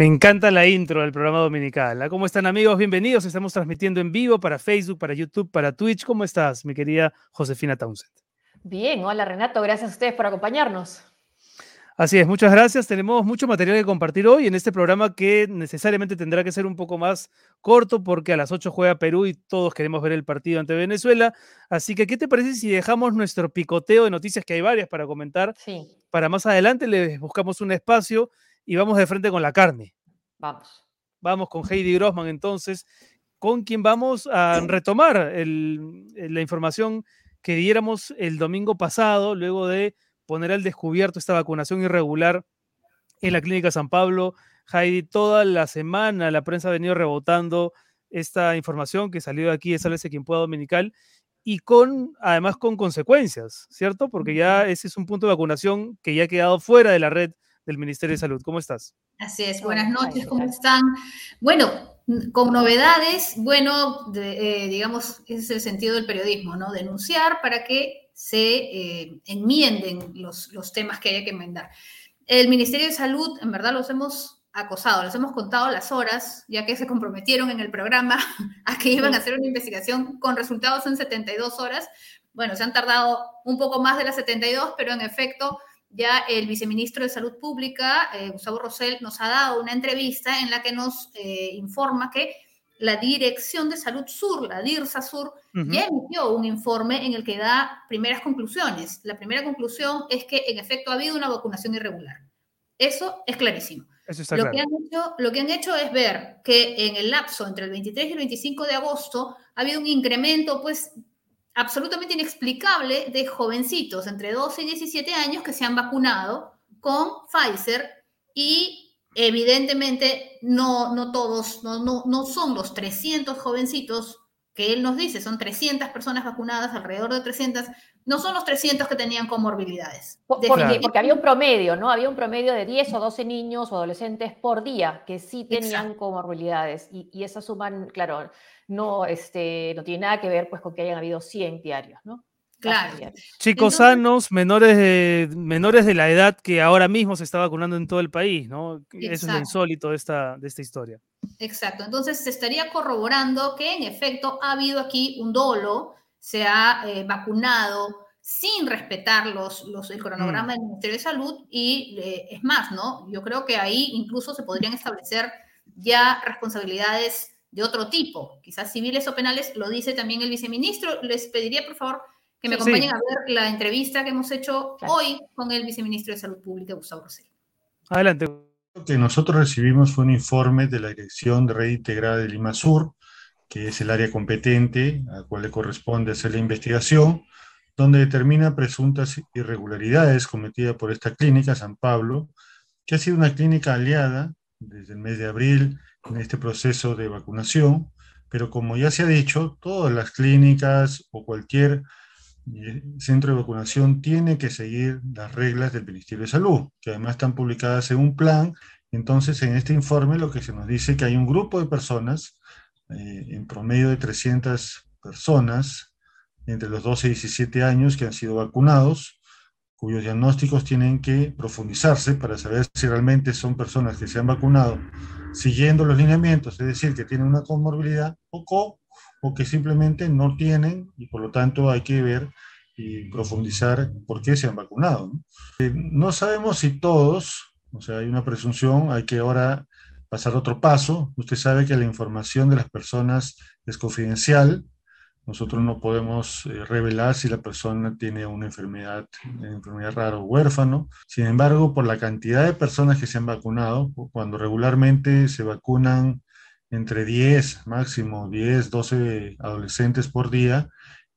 Me encanta la intro del programa dominical. ¿ah? ¿Cómo están amigos? Bienvenidos. Estamos transmitiendo en vivo para Facebook, para YouTube, para Twitch. ¿Cómo estás, mi querida Josefina Townsend? Bien, hola Renato, gracias a ustedes por acompañarnos. Así es, muchas gracias. Tenemos mucho material que compartir hoy en este programa que necesariamente tendrá que ser un poco más corto porque a las 8 juega Perú y todos queremos ver el partido ante Venezuela. Así que, ¿qué te parece si dejamos nuestro picoteo de noticias, que hay varias para comentar? Sí. Para más adelante les buscamos un espacio y vamos de frente con la carne. Vamos. Vamos con Heidi Grossman entonces, con quien vamos a retomar la información que diéramos el domingo pasado, luego de poner al descubierto esta vacunación irregular en la Clínica San Pablo. Heidi, toda la semana la prensa ha venido rebotando esta información que salió de aquí de Sálvese quien pueda dominical y con, además con consecuencias, ¿cierto? Porque ya ese es un punto de vacunación que ya ha quedado fuera de la red del Ministerio de Salud. ¿Cómo estás? Así es, buenas noches, ¿cómo están? Bueno, con novedades, bueno, eh, digamos, ese es el sentido del periodismo, ¿no? Denunciar para que se eh, enmienden los, los temas que haya que enmendar. El Ministerio de Salud, en verdad, los hemos acosado, les hemos contado las horas, ya que se comprometieron en el programa a que iban a hacer una investigación con resultados en 72 horas. Bueno, se han tardado un poco más de las 72, pero en efecto, ya el viceministro de Salud Pública, eh, Gustavo Rosell, nos ha dado una entrevista en la que nos eh, informa que la Dirección de Salud Sur, la DIRSA Sur, ya emitió un informe en el que da primeras conclusiones. La primera conclusión es que en efecto ha habido una vacunación irregular. Eso es clarísimo. lo, que han hecho, lo que han hecho es ver que en el lapso entre el 23 y el 25 de agosto ha habido un incremento pues absolutamente inexplicable de jovencitos entre 12 y 17 años que se han vacunado con Pfizer y Evidentemente, no, no todos, no, no, no son los 300 jovencitos que él nos dice, son 300 personas vacunadas, alrededor de 300, no son los 300 que tenían comorbilidades. Porque, porque había un promedio, ¿no? Había un promedio de 10 o 12 niños o adolescentes por día que sí tenían comorbilidades y, y, esa suma, claro, no, este, no tiene nada que ver pues con que hayan habido 100 diarios, ¿no? Claro. Chicos sanos, menores de, menores de la edad que ahora mismo se está vacunando en todo el país, ¿no? Eso es lo insólito de esta, de esta historia. Exacto. Entonces se estaría corroborando que en efecto ha habido aquí un dolo, se ha eh, vacunado sin respetar los, los, el cronograma mm. del Ministerio de Salud y eh, es más, ¿no? Yo creo que ahí incluso se podrían establecer ya responsabilidades de otro tipo, quizás civiles o penales, lo dice también el viceministro. Les pediría, por favor, que me acompañen a ver la entrevista que hemos hecho hoy con el viceministro de Salud Pública, Gustavo Rosell. Adelante. Lo que nosotros recibimos fue un informe de la Dirección de Red Integrada de Lima Sur, que es el área competente a la cual le corresponde hacer la investigación, donde determina presuntas irregularidades cometidas por esta clínica, San Pablo, que ha sido una clínica aliada desde el mes de abril en este proceso de vacunación, pero como ya se ha dicho, todas las clínicas o cualquier el centro de vacunación tiene que seguir las reglas del Ministerio de Salud, que además están publicadas en un plan. Entonces, en este informe lo que se nos dice que hay un grupo de personas, eh, en promedio de 300 personas, entre los 12 y 17 años, que han sido vacunados, cuyos diagnósticos tienen que profundizarse para saber si realmente son personas que se han vacunado siguiendo los lineamientos, es decir, que tienen una comorbilidad o, o que simplemente no tienen y por lo tanto hay que ver y profundizar por qué se han vacunado. Eh, no sabemos si todos, o sea, hay una presunción, hay que ahora pasar otro paso. Usted sabe que la información de las personas es confidencial. Nosotros no podemos eh, revelar si la persona tiene una enfermedad, una enfermedad rara o huérfano. Sin embargo, por la cantidad de personas que se han vacunado, cuando regularmente se vacunan entre 10, máximo 10, 12 adolescentes por día.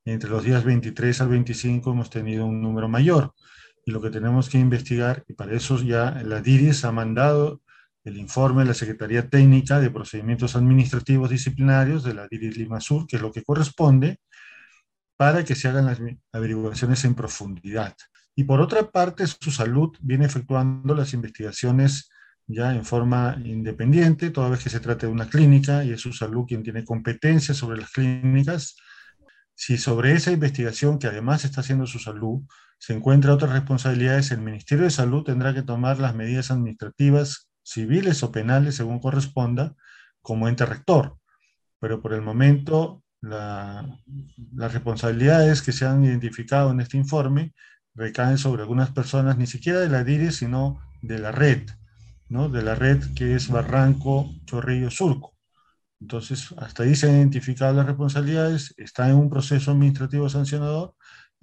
Entre los días 23 al 25 hemos tenido un número mayor. Y lo que tenemos que investigar, y para eso ya la DIRIS ha mandado el informe de la Secretaría Técnica de Procedimientos Administrativos Disciplinarios de la DIRIS Lima Sur, que es lo que corresponde, para que se hagan las averiguaciones en profundidad. Y por otra parte, su salud viene efectuando las investigaciones ya en forma independiente, toda vez que se trate de una clínica y es su salud quien tiene competencia sobre las clínicas. Si sobre esa investigación, que además está haciendo su salud, se encuentra otras responsabilidades, el Ministerio de Salud tendrá que tomar las medidas administrativas civiles o penales, según corresponda, como ente rector. Pero por el momento, las responsabilidades que se han identificado en este informe recaen sobre algunas personas, ni siquiera de la DIRE, sino de la red, ¿no? de la red que es Barranco, Chorrillo, Surco. Entonces, hasta ahí se han identificado las responsabilidades, está en un proceso administrativo sancionador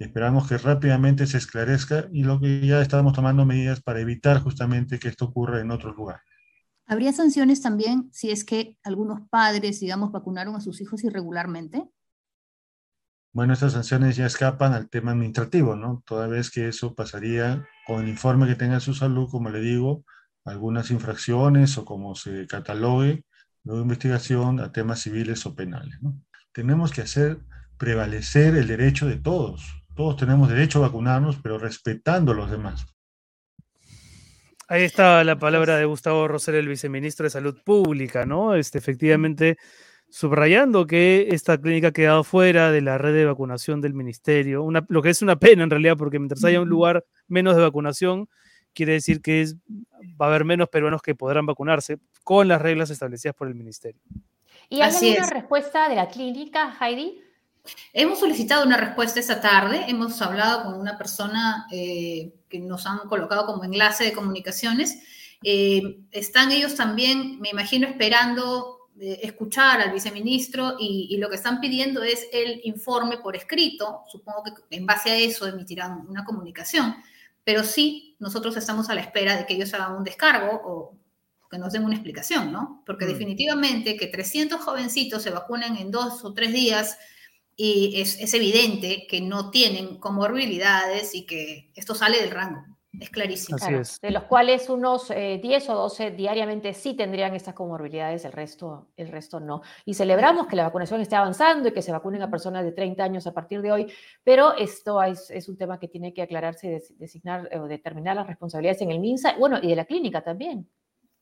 esperamos que rápidamente se esclarezca y lo que ya estamos tomando medidas para evitar justamente que esto ocurra en otro lugar. ¿Habría sanciones también si es que algunos padres, digamos, vacunaron a sus hijos irregularmente? Bueno, estas sanciones ya escapan al tema administrativo, ¿no? Toda vez que eso pasaría con el informe que tenga su salud, como le digo, algunas infracciones o como se catalogue, nueva investigación a temas civiles o penales, ¿no? Tenemos que hacer prevalecer el derecho de todos. Todos tenemos derecho a vacunarnos, pero respetando a los demás. Ahí está la palabra de Gustavo Rosel, el viceministro de Salud Pública, ¿no? Este, efectivamente, subrayando que esta clínica ha quedado fuera de la red de vacunación del ministerio, lo que es una pena en realidad, porque mientras haya un lugar menos de vacunación, quiere decir que es, va a haber menos peruanos que podrán vacunarse con las reglas establecidas por el ministerio. ¿Y hay alguna respuesta de la clínica, Heidi? Hemos solicitado una respuesta esta tarde, hemos hablado con una persona eh, que nos han colocado como enlace de comunicaciones. Eh, están ellos también, me imagino, esperando escuchar al viceministro y, lo que están pidiendo es el informe por escrito. Supongo que en base a eso emitirán una comunicación, pero sí nosotros estamos a la espera de que ellos hagan un descargo o que nos den una explicación, ¿no? Porque mm. definitivamente que 300 jovencitos se vacunen en dos o tres días y es, es evidente que no tienen comorbilidades y que esto sale del rango. Es clarísimo. De los cuales unos 10 eh, o 12 diariamente sí tendrían estas comorbilidades, el resto, el resto no. Y celebramos que la vacunación esté avanzando y que se vacunen a personas de 30 años a partir de hoy, pero esto es, es un tema que tiene que aclararse y designar o determinar las responsabilidades en el MINSA, bueno, y de la clínica también.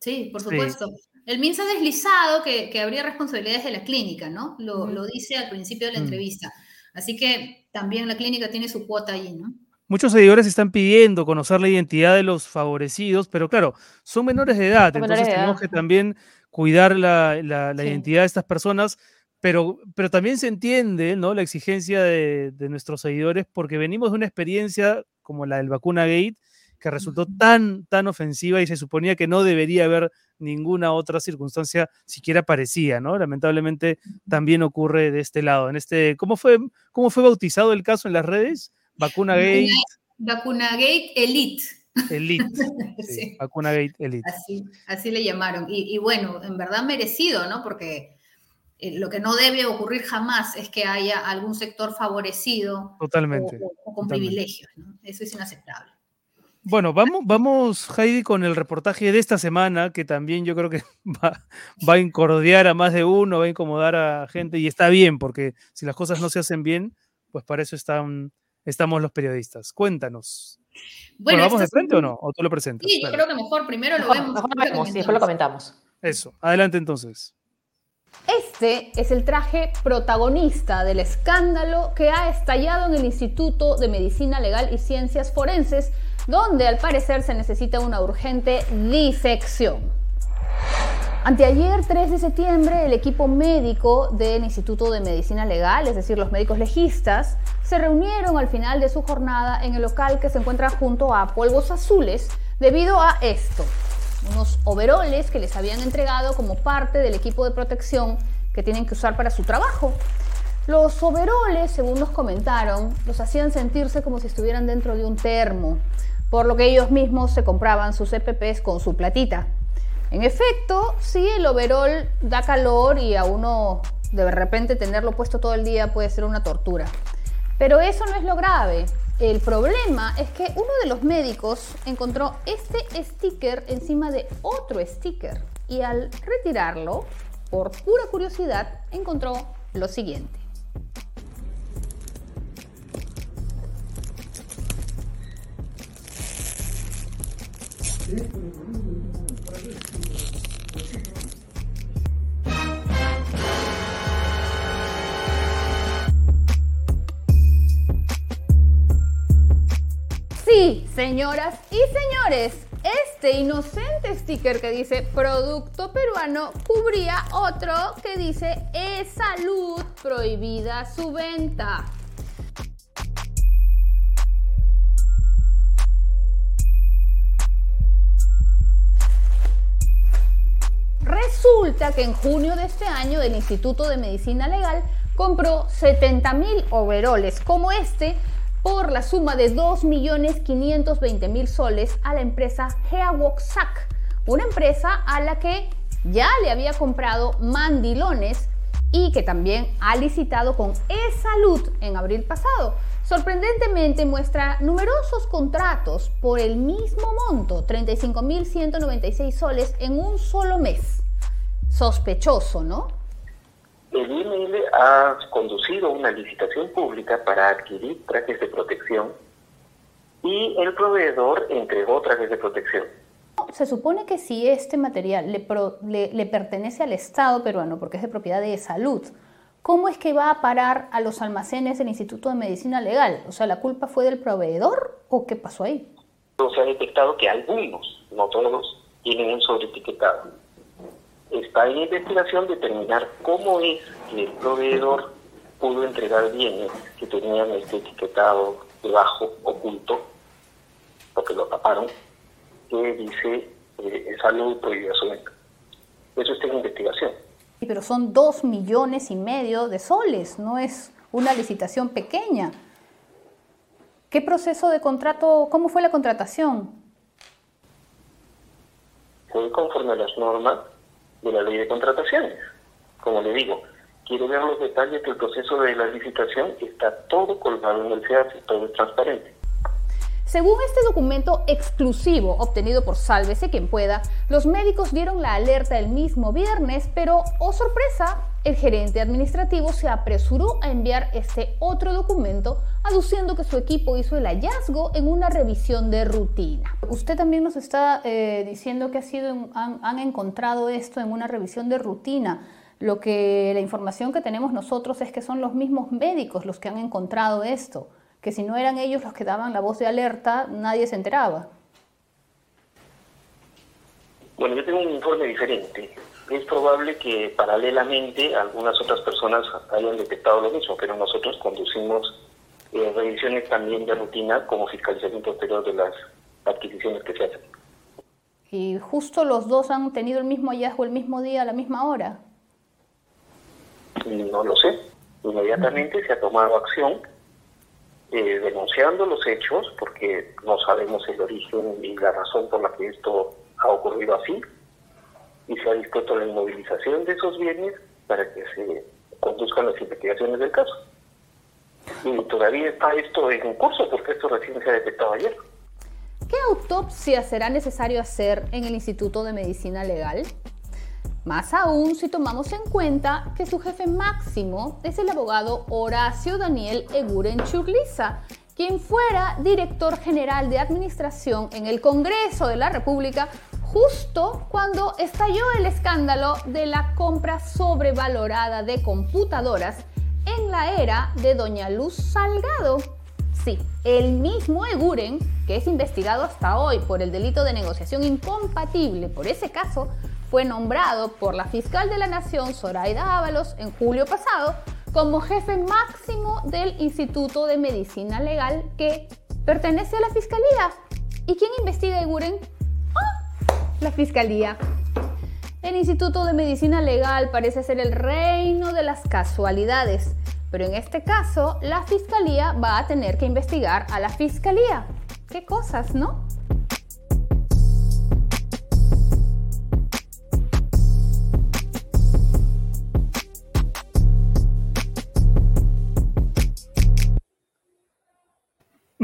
Sí, por supuesto. El MINSA ha deslizado que, que, habría responsabilidades de la clínica, ¿no? Lo, lo dice al principio de la mm. entrevista. Así que también la clínica tiene su cuota allí, ¿no? Muchos seguidores están pidiendo conocer la identidad de los favorecidos, pero claro, son menores de edad, entonces tenemos que también cuidar la, identidad de estas personas, pero, pero también se entiende ¿no? la exigencia de, nuestros seguidores porque venimos de una experiencia como la del vacuna gate que resultó tan, tan ofensiva y se suponía que no debería haber ninguna otra circunstancia siquiera parecida, ¿no? Lamentablemente también ocurre de este lado. En este, ¿cómo fue, cómo fue bautizado el caso en las redes? Vacuna Gate. Vacuna Gate Elite. Elite. Sí, Vacuna Gate Elite. Así, así le llamaron. Y, bueno, en verdad merecido, ¿no? Porque eh, lo que no debe ocurrir jamás es que haya algún sector favorecido totalmente, o, con privilegios, ¿no? Eso es inaceptable. Bueno, vamos, vamos, Heidi, con el reportaje de esta semana, que también yo creo que va, va, a incordiar a más de uno, va a incomodar a gente, y está bien, porque si las cosas no se hacen bien, pues para eso están estamos los periodistas. Cuéntanos. Bueno, ¿vamos de frente o no? ¿O tú lo presentas? Sí, yo creo que mejor primero lo vemos. Mejor después lo comentamos. Eso, adelante entonces. Este es el traje protagonista del escándalo que ha estallado en el Instituto de Medicina Legal y Ciencias Forenses, donde al parecer se necesita una urgente disección. Anteayer, 3 de septiembre, el equipo médico del Instituto de Medicina Legal, es decir, los médicos legistas, se reunieron al final de su jornada en el local que se encuentra junto a Polvos Azules debido a esto, unos overoles que les habían entregado como parte del equipo de protección que tienen que usar para su trabajo. Los overoles, según nos comentaron, los hacían sentirse como si estuvieran dentro de un termo, por lo que ellos mismos se compraban sus EPPs con su platita. En efecto, sí, el overol da calor y a uno de repente tenerlo puesto todo el día puede ser una tortura. Pero eso no es lo grave. El problema es que uno de los médicos encontró este sticker encima de otro sticker y al retirarlo, por pura curiosidad, encontró lo siguiente. Señoras y señores, Este inocente sticker que dice producto peruano cubría otro que dice es salud prohibida su venta. Resulta que en junio de este año el Instituto de Medicina Legal compró 70.000 overoles como este por la suma de 2.520.000 soles a la empresa Heawok-Sac, una empresa a la que ya le había comprado mandilones y que también ha licitado con e-salud en abril pasado. Sorprendentemente muestra numerosos contratos por el mismo monto, 35.196 soles en un solo mes. Sospechoso, ¿no? El IML ha conducido una licitación pública para adquirir trajes de protección y el proveedor entregó trajes de protección. Se supone que si este material le, le pertenece al Estado peruano, porque es de propiedad de salud, ¿cómo es que va a parar a los almacenes del Instituto de Medicina Legal? O sea, ¿la culpa fue del proveedor o qué pasó ahí? Se ha detectado que algunos, no todos, tienen un sobreetiquetado. Está en investigación determinar cómo es que el proveedor pudo entregar bienes que tenían este etiquetado debajo, oculto, porque lo taparon, que dice eh, salud prohibida su venta. Eso está en investigación pero son dos millones y medio de soles, no es una licitación pequeña. ¿Qué proceso de contrato, cómo fue la contratación? Fue conforme a las normas de la ley de contrataciones. Como le digo, quiero ver los detalles del proceso de la licitación, está todo colgado en el CEAS todo es transparente. Según este documento exclusivo obtenido por Sálvese quien pueda, los médicos dieron la alerta el mismo viernes, pero, oh sorpresa, el gerente administrativo se apresuró a enviar este otro documento, aduciendo que su equipo hizo el hallazgo en una revisión de rutina. Usted también nos está eh, diciendo que ha sido, han, han encontrado esto en una revisión de rutina. Lo que la información que tenemos nosotros es que son los mismos médicos los que han encontrado esto que si no eran ellos los que daban la voz de alerta, nadie se enteraba. Bueno, yo tengo un informe diferente. Es probable que paralelamente algunas otras personas hayan detectado lo mismo, pero nosotros conducimos eh, revisiones también de rutina como fiscalización posterior de las adquisiciones que se hacen. ¿Y justo los dos han tenido el mismo hallazgo el mismo día, a la misma hora? No lo sé. Inmediatamente se ha tomado acción eh, denunciando los hechos, porque no sabemos el origen y la razón por la que esto ha ocurrido así, y se ha dispuesto la inmovilización de esos bienes para que se conduzcan las investigaciones del caso. Y todavía está esto en curso, porque esto recién se ha detectado ayer. ¿Qué autopsia será necesario hacer en el Instituto de Medicina Legal? Más aún si tomamos en cuenta que su jefe máximo es el abogado Horacio Daniel Eguren Churliza, quien fuera director general de administración en el Congreso de la República justo cuando estalló el escándalo de la compra sobrevalorada de computadoras en la era de Doña Luz Salgado. Sí, el mismo Eguren, que es investigado hasta hoy por el delito de negociación incompatible por ese caso, fue nombrado por la fiscal de la Nación, Zoraida Ábalos, en julio pasado, como jefe máximo del Instituto de Medicina Legal que pertenece a la Fiscalía. ¿Y quién investiga Iguren? ¡Ah! La Fiscalía. El Instituto de Medicina Legal parece ser el reino de las casualidades, pero en este caso la Fiscalía va a tener que investigar a la Fiscalía. ¿Qué cosas, no?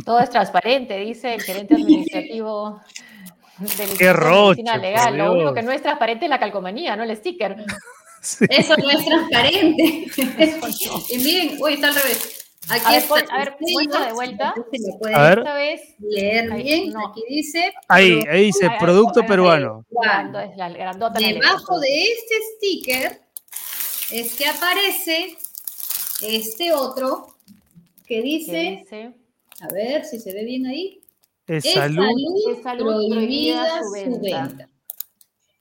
Todo es transparente, dice el gerente administrativo del Qué roche, Legal. Lo único que no es transparente es la calcomanía, no el sticker. Eso no es transparente. y miren, uy, está al revés. Aquí a ver, está, a ver muestra de vuelta. a ver. Esta vez leer bien. Aquí dice. Ahí, ahí dice producto peruano. Debajo de este sticker es que aparece este otro que dice a ver si se ve bien ahí. Es salud, es salud prohibida, su venta.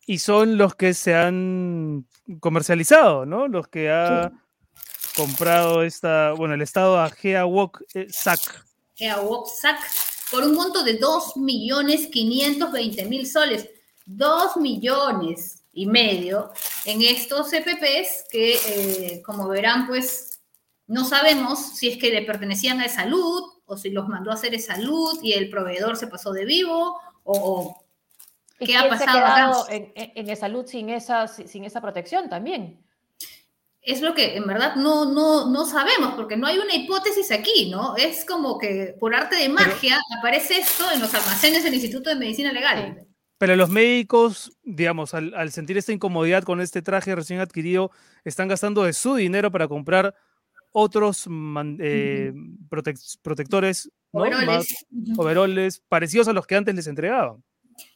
Y son los que se han comercializado, ¿no? Los que ha comprado esta, bueno, el Estado a Geawok eh, SAC. Geawok SAC por un monto de 2.520.000 soles. 2 millones y medio en estos CPPs que, eh, como verán, pues no sabemos si es que le pertenecían a salud o si los mandó a hacer salud y el proveedor se pasó de vivo o, qué ha pasado en, en, salud sin esa, sin esa protección también es lo que en verdad no, no, no sabemos, porque no hay una hipótesis aquí, ¿no? Es como que por arte de magia aparece esto en los almacenes del Instituto de Medicina Legal. Pero los médicos, digamos, al, sentir esta incomodidad con este traje recién adquirido, están gastando de su dinero para comprar otros eh, protectores, ¿no? overoles, parecidos a los que antes les entregaban.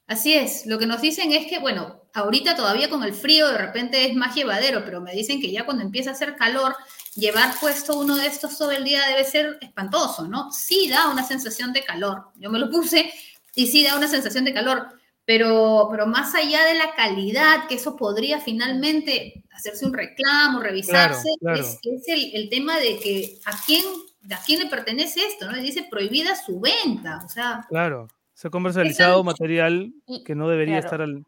Así es, lo que nos dicen es que, bueno, ahorita todavía con el frío de repente es más llevadero, pero me dicen que ya cuando empieza a hacer calor, llevar puesto uno de estos todo el día debe ser espantoso, ¿no? Sí da una sensación de calor, yo me lo puse y sí da una sensación de calor, pero, pero más allá de la calidad, que eso podría finalmente hacerse un reclamo, revisarse, Es, el, el, tema de que a quién, a quién le pertenece esto, ¿no? Dice prohibida su venta, o sea... Claro. Se ha comercializado material que no debería estar al...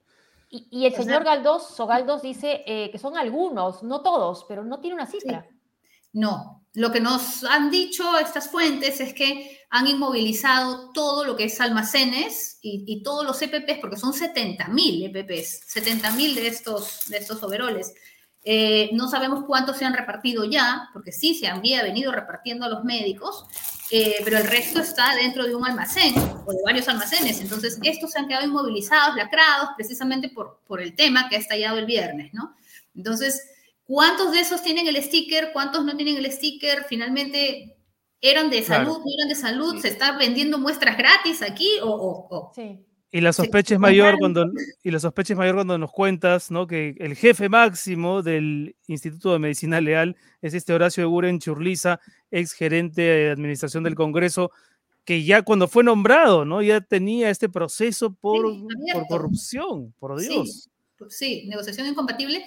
Y, el señor Galdós, Galdós dice eh, que son algunos, no todos, pero no tiene una cifra. No, lo que nos han dicho estas fuentes es que han inmovilizado todo lo que es almacenes y, todos los EPPs, porque son 70.000 EPPs, 70.000 de estos, de estos overoles. Eh, no sabemos cuántos se han repartido ya, porque sí se había venido repartiendo a los médicos, eh, pero el resto está dentro de un almacén o de varios almacenes. Entonces, estos se han quedado inmovilizados, lacrados, precisamente por, por el tema que ha estallado el viernes, ¿no? Entonces, ¿cuántos de esos tienen el sticker? ¿Cuántos no tienen el sticker? Finalmente, ¿eran de salud? ¿No eran de salud? ¿Se está vendiendo muestras gratis aquí? O, Sí. Y la sospecha es mayor cuando y la sospecha es mayor cuando nos cuentas, ¿no? Que el jefe máximo del Instituto de Medicina Leal es este Horacio Eguren Churliza, ex gerente de administración del Congreso, que ya cuando fue nombrado, ¿no? Ya tenía este proceso por, por corrupción, por Dios. Sí, negociación incompatible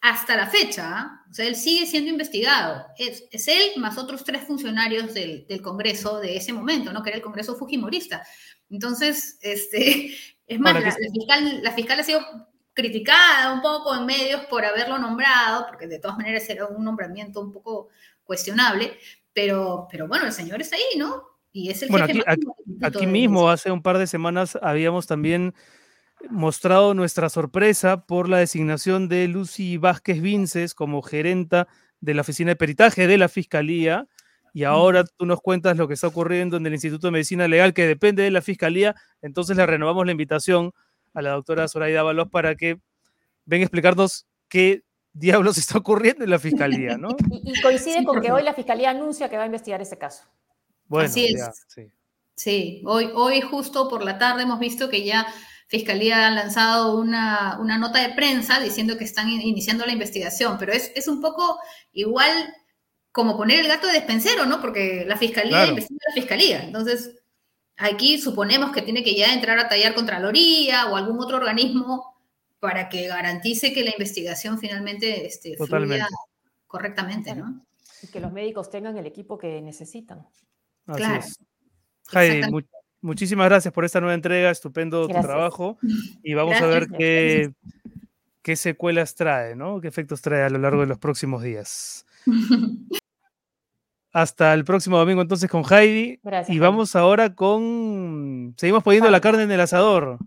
hasta la fecha, o sea, él sigue siendo investigado. Es, es él más otros tres funcionarios del, del, Congreso de ese momento, ¿no? Que era el Congreso Fujimorista. Entonces, este, es más, la, fiscal, la fiscal ha sido criticada un poco en medios por haberlo nombrado, porque de todas maneras era un nombramiento un poco cuestionable, pero, pero bueno, el señor está ahí, ¿no? Y es el bueno, aquí, aquí, mismo, hace un par de semanas, habíamos también mostrado nuestra sorpresa por la designación de Lucy Vázquez Vinces como gerenta de la oficina de peritaje de la Fiscalía, y ahora tú nos cuentas lo que está ocurriendo en el Instituto de Medicina Legal, que depende de la Fiscalía, entonces le renovamos la invitación a la doctora Zoraida Balos para que venga a explicarnos qué diablos está ocurriendo en la Fiscalía, ¿no? Y, coincide con que hoy la Fiscalía anuncia que va a investigar ese caso. Bueno, Así es. sí. sí, hoy, hoy justo por la tarde hemos visto que ya Fiscalía ha lanzado una, una, nota de prensa diciendo que están iniciando la investigación, pero es, es un poco igual como poner el gato de despensero, ¿no? Porque la fiscalía investiga la fiscalía. Entonces, aquí suponemos que tiene que ya entrar a tallar Contraloría o algún otro organismo para que garantice que la investigación finalmente este, fluya correctamente, ¿no? Y que los médicos tengan el equipo que necesitan. claro. Heidi, muchísimas gracias por esta nueva entrega, estupendo tu trabajo. Y vamos a ver qué, qué secuelas trae, ¿no? ¿Qué efectos trae a lo largo de los próximos días? Hasta el próximo domingo entonces con Heidi. y vamos ahora con... Seguimos poniendo la carne en el asador,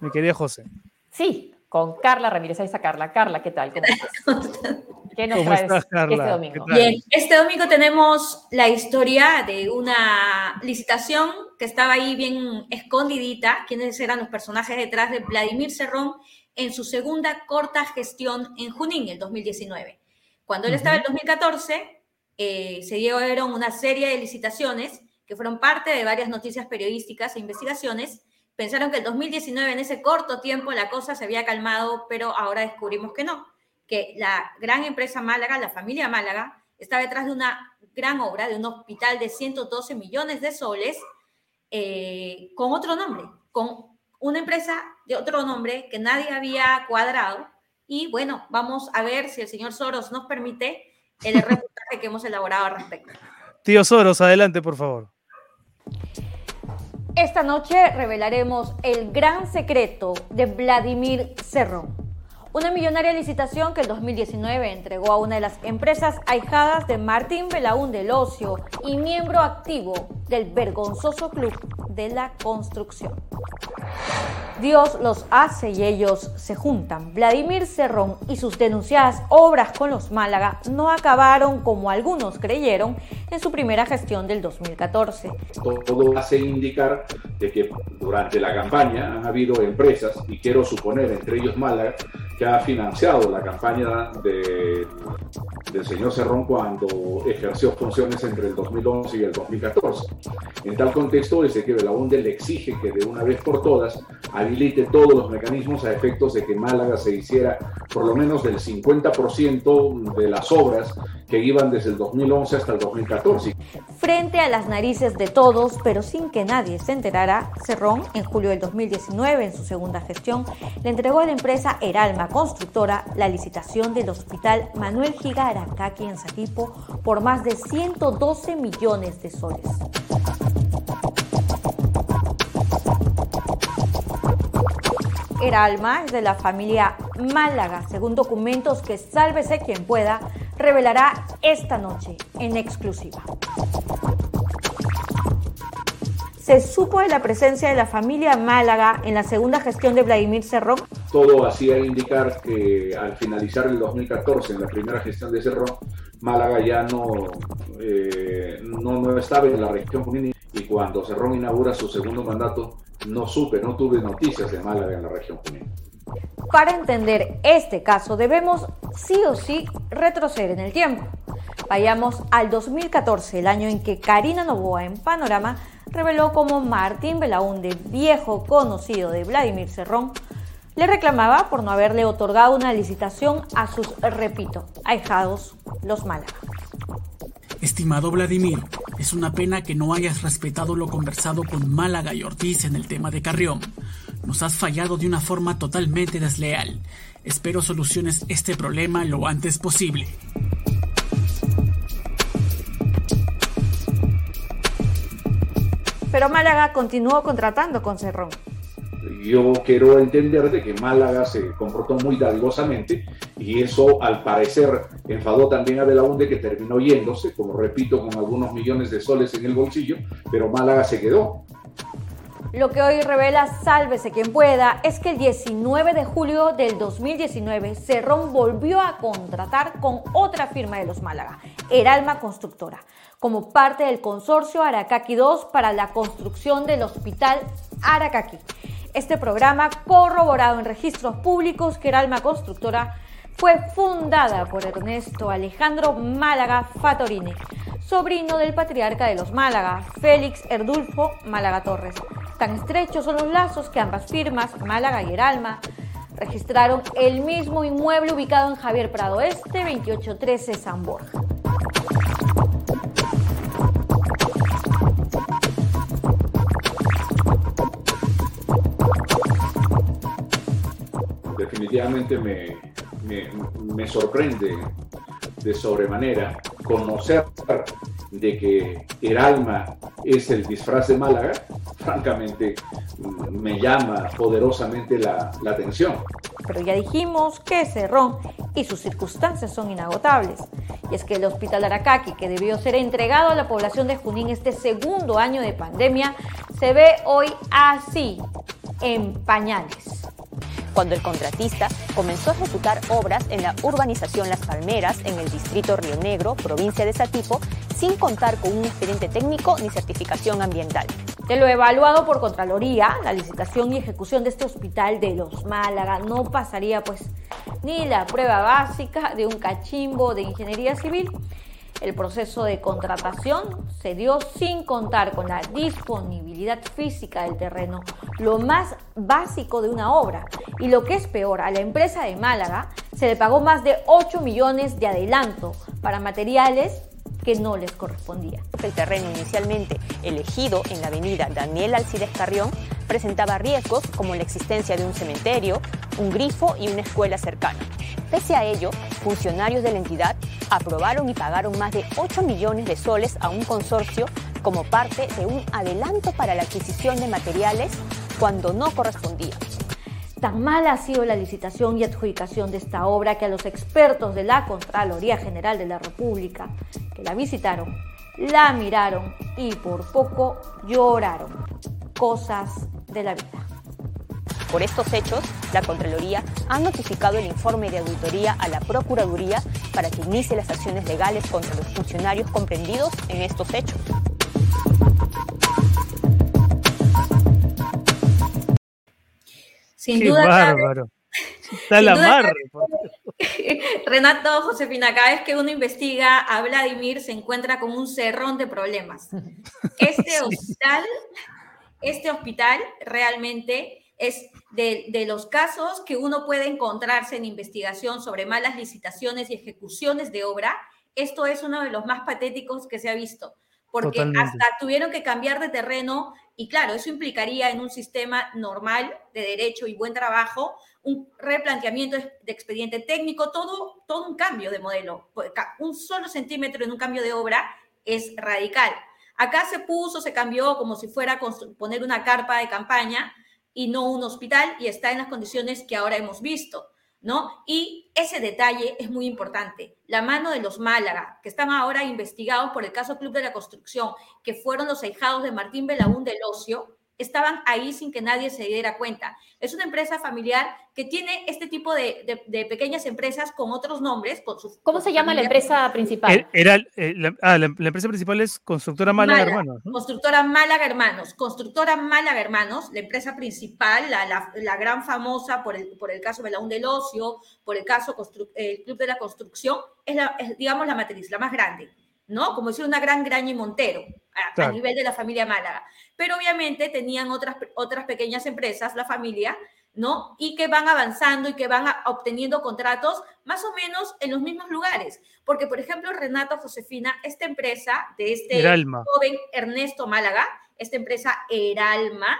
mi querida José. Sí, con Carla Ramírez. Ahí está Carla. Carla, ¿qué tal? ¿Qué nos traes este domingo? Bien, este domingo tenemos la historia de una licitación que estaba ahí bien escondidita. ¿Quiénes eran los personajes detrás de Vladimir Cerrón en su segunda corta gestión en Junín, el 2019? Cuando él estaba en el 2014, eh, se dieron una serie de licitaciones que fueron parte de varias noticias periodísticas e investigaciones. Pensaron que el 2019, en ese corto tiempo, la cosa se había calmado, pero ahora descubrimos que no, que la gran empresa Málaga, la familia Málaga, está detrás de una gran obra, de un hospital de 112 millones de soles, eh, con otro nombre, con una empresa de otro nombre que nadie había cuadrado. Y bueno, vamos a ver si el señor Soros nos permite el reportaje que hemos elaborado al respecto. Tío Soros, adelante, por favor. Esta noche revelaremos el gran secreto de Vladimir Cerrón una millonaria licitación que el 2019 entregó a una de las empresas ahijadas de Martín Belaún del Ocio y miembro activo del vergonzoso club de la construcción. Dios los hace y ellos se juntan. Vladimir Cerrón y sus denunciadas obras con los Málaga no acabaron como algunos creyeron en su primera gestión del 2014. Todo hace indicar de que durante la campaña han habido empresas, y quiero suponer entre ellos Málaga, que ha financiado la campaña de, del señor Cerrón cuando ejerció funciones entre el 2011 y el 2014. En tal contexto, el que Belaunde le exige que de una vez por todas habilite todos los mecanismos a efectos de que Málaga se hiciera por lo menos del 50% de las obras que iban desde el 2011 hasta el 2014. Frente a las narices de todos, pero sin que nadie se enterara, Cerrón, en julio del 2019, en su segunda gestión, le entregó a la empresa Eralma Constructora la licitación del Hospital Manuel Giga Aracaki en Saquipo por más de 112 millones de soles. Eralma es de la familia Málaga, según documentos que sálvese quien pueda, revelará esta noche en exclusiva. Se supo de la presencia de la familia Málaga en la segunda gestión de Vladimir Cerrón. Todo hacía indicar que al finalizar el 2014, en la primera gestión de Cerrón, Málaga ya no, eh, no, no, estaba en la región Junín y cuando Cerrón inaugura su segundo mandato, no supe, no tuve noticias de Málaga en la región Junín. Para entender este caso debemos sí o sí retroceder en el tiempo. Vayamos al 2014, el año en que Karina Novoa en Panorama reveló cómo Martín Belaunde, viejo conocido de Vladimir Cerrón, le reclamaba por no haberle otorgado una licitación a sus, repito, ahijados, los Málaga. Estimado Vladimir, es una pena que no hayas respetado lo conversado con Málaga y Ortiz en el tema de Carrión. Nos has fallado de una forma totalmente desleal. Espero soluciones este problema lo antes posible. Pero Málaga continuó contratando con Cerrón. Yo quiero entender de que Málaga se comportó muy dadivosamente y eso al parecer enfadó también a Belaunde que terminó yéndose, como repito, con algunos millones de soles en el bolsillo, pero Málaga se quedó. Lo que hoy revela Sálvese quien pueda es que el 19 de julio del 2019 Cerrón volvió a contratar con otra firma de los Málaga, Eralma Constructora, como parte del consorcio Aracaki 2 para la construcción del Hospital Aracaki. Este programa, corroborado en registros públicos que Eralma Constructora fue fundada por Ernesto Alejandro Málaga Fatorini, sobrino del patriarca de los Málaga, Félix Erdulfo Málaga Torres. Tan estrechos son los lazos que ambas firmas, Málaga y Heralma, registraron el mismo inmueble ubicado en Javier Prado Este, 2813 San Borja. Definitivamente me, me, sorprende de sobremanera conocer de que el alma es el disfraz de Málaga, francamente me llama poderosamente la, la atención. Pero ya dijimos que Cerrón y sus circunstancias son inagotables. Y es que el Hospital Aracaki, que debió ser entregado a la población de Junín este segundo año de pandemia, se ve hoy así, en pañales cuando el contratista comenzó a ejecutar obras en la urbanización Las Palmeras, en el distrito Río Negro, provincia de Satipo, sin contar con un expediente técnico ni certificación ambiental. De lo evaluado por Contraloría, la licitación y ejecución de este hospital de los Málaga no pasaría pues ni la prueba básica de un cachimbo de ingeniería civil el proceso de contratación se dio sin contar con la disponibilidad física del terreno, lo más básico de una obra. Y lo que es peor, a la empresa de Málaga se le pagó más de 8 millones de adelanto para materiales que no les correspondía. El terreno inicialmente elegido en la avenida Daniel Alcides Carrión presentaba riesgos como la existencia de un cementerio, un grifo y una escuela cercana. Pese a ello, funcionarios de la entidad aprobaron y pagaron más de 8 millones de soles a un consorcio como parte de un adelanto para la adquisición de materiales cuando no correspondía. Tan mala ha sido la licitación y adjudicación de esta obra que a los expertos de la Contraloría General de la República que la visitaron, la miraron y por poco lloraron. Cosas de la vida. Por estos hechos, la Contraloría ha notificado el informe de auditoría a la Procuraduría para que inicie las acciones legales contra los funcionarios comprendidos en estos hechos. Sin Qué duda, bárbaro. Está la mar. Renato Josefina, cada vez que uno investiga a Vladimir se encuentra con un cerrón de problemas. Este hospital, este hospital realmente es de, de los casos que uno puede encontrarse en investigación sobre malas licitaciones y ejecuciones de obra. Esto es uno de los más patéticos que se ha visto, porque Totalmente. hasta tuvieron que cambiar de terreno y claro, eso implicaría en un sistema normal de derecho y buen trabajo un replanteamiento de expediente técnico, todo, todo un cambio de modelo. Pues, Un solo centímetro en un cambio de obra es radical. Acá se puso, se cambió como si fuera poner una carpa de campaña y no un hospital y está en las condiciones que ahora hemos visto, ¿no? Y ese detalle es muy importante. La mano de los Málaga, que están ahora investigados por el caso Club de la Construcción, que fueron los ahijados de Martín Belaún del Ocio, estaban ahí sin que nadie se diera cuenta. Es una empresa familiar que tiene este tipo de, de- de pequeñas empresas con otros nombres. Con su, ¿Cómo con se llama la empresa principal? Er- Era, eh, la, ah, la- la empresa principal es Constructora Málaga, Málaga, hermanos. ¿no? Constructora Málaga Hermanos. Constructora Málaga Hermanos, la empresa principal, la, la- la gran famosa por el, por el caso Belaún del Ocio, por el caso Constru- el Club de la Construcción, es, la, es, digamos, la matriz, la más grande, ¿no? Como decir una gran Graña y Montero a, a Claro. nivel de la familia Málaga. Pero obviamente tenían otras, otras pequeñas empresas, la familia, ¿no? Y que van avanzando y que van a- obteniendo contratos más o menos en los mismos lugares. Porque, por ejemplo, Renato Josefina, esta empresa de este Eralma. joven Ernesto Málaga, esta empresa Eralma,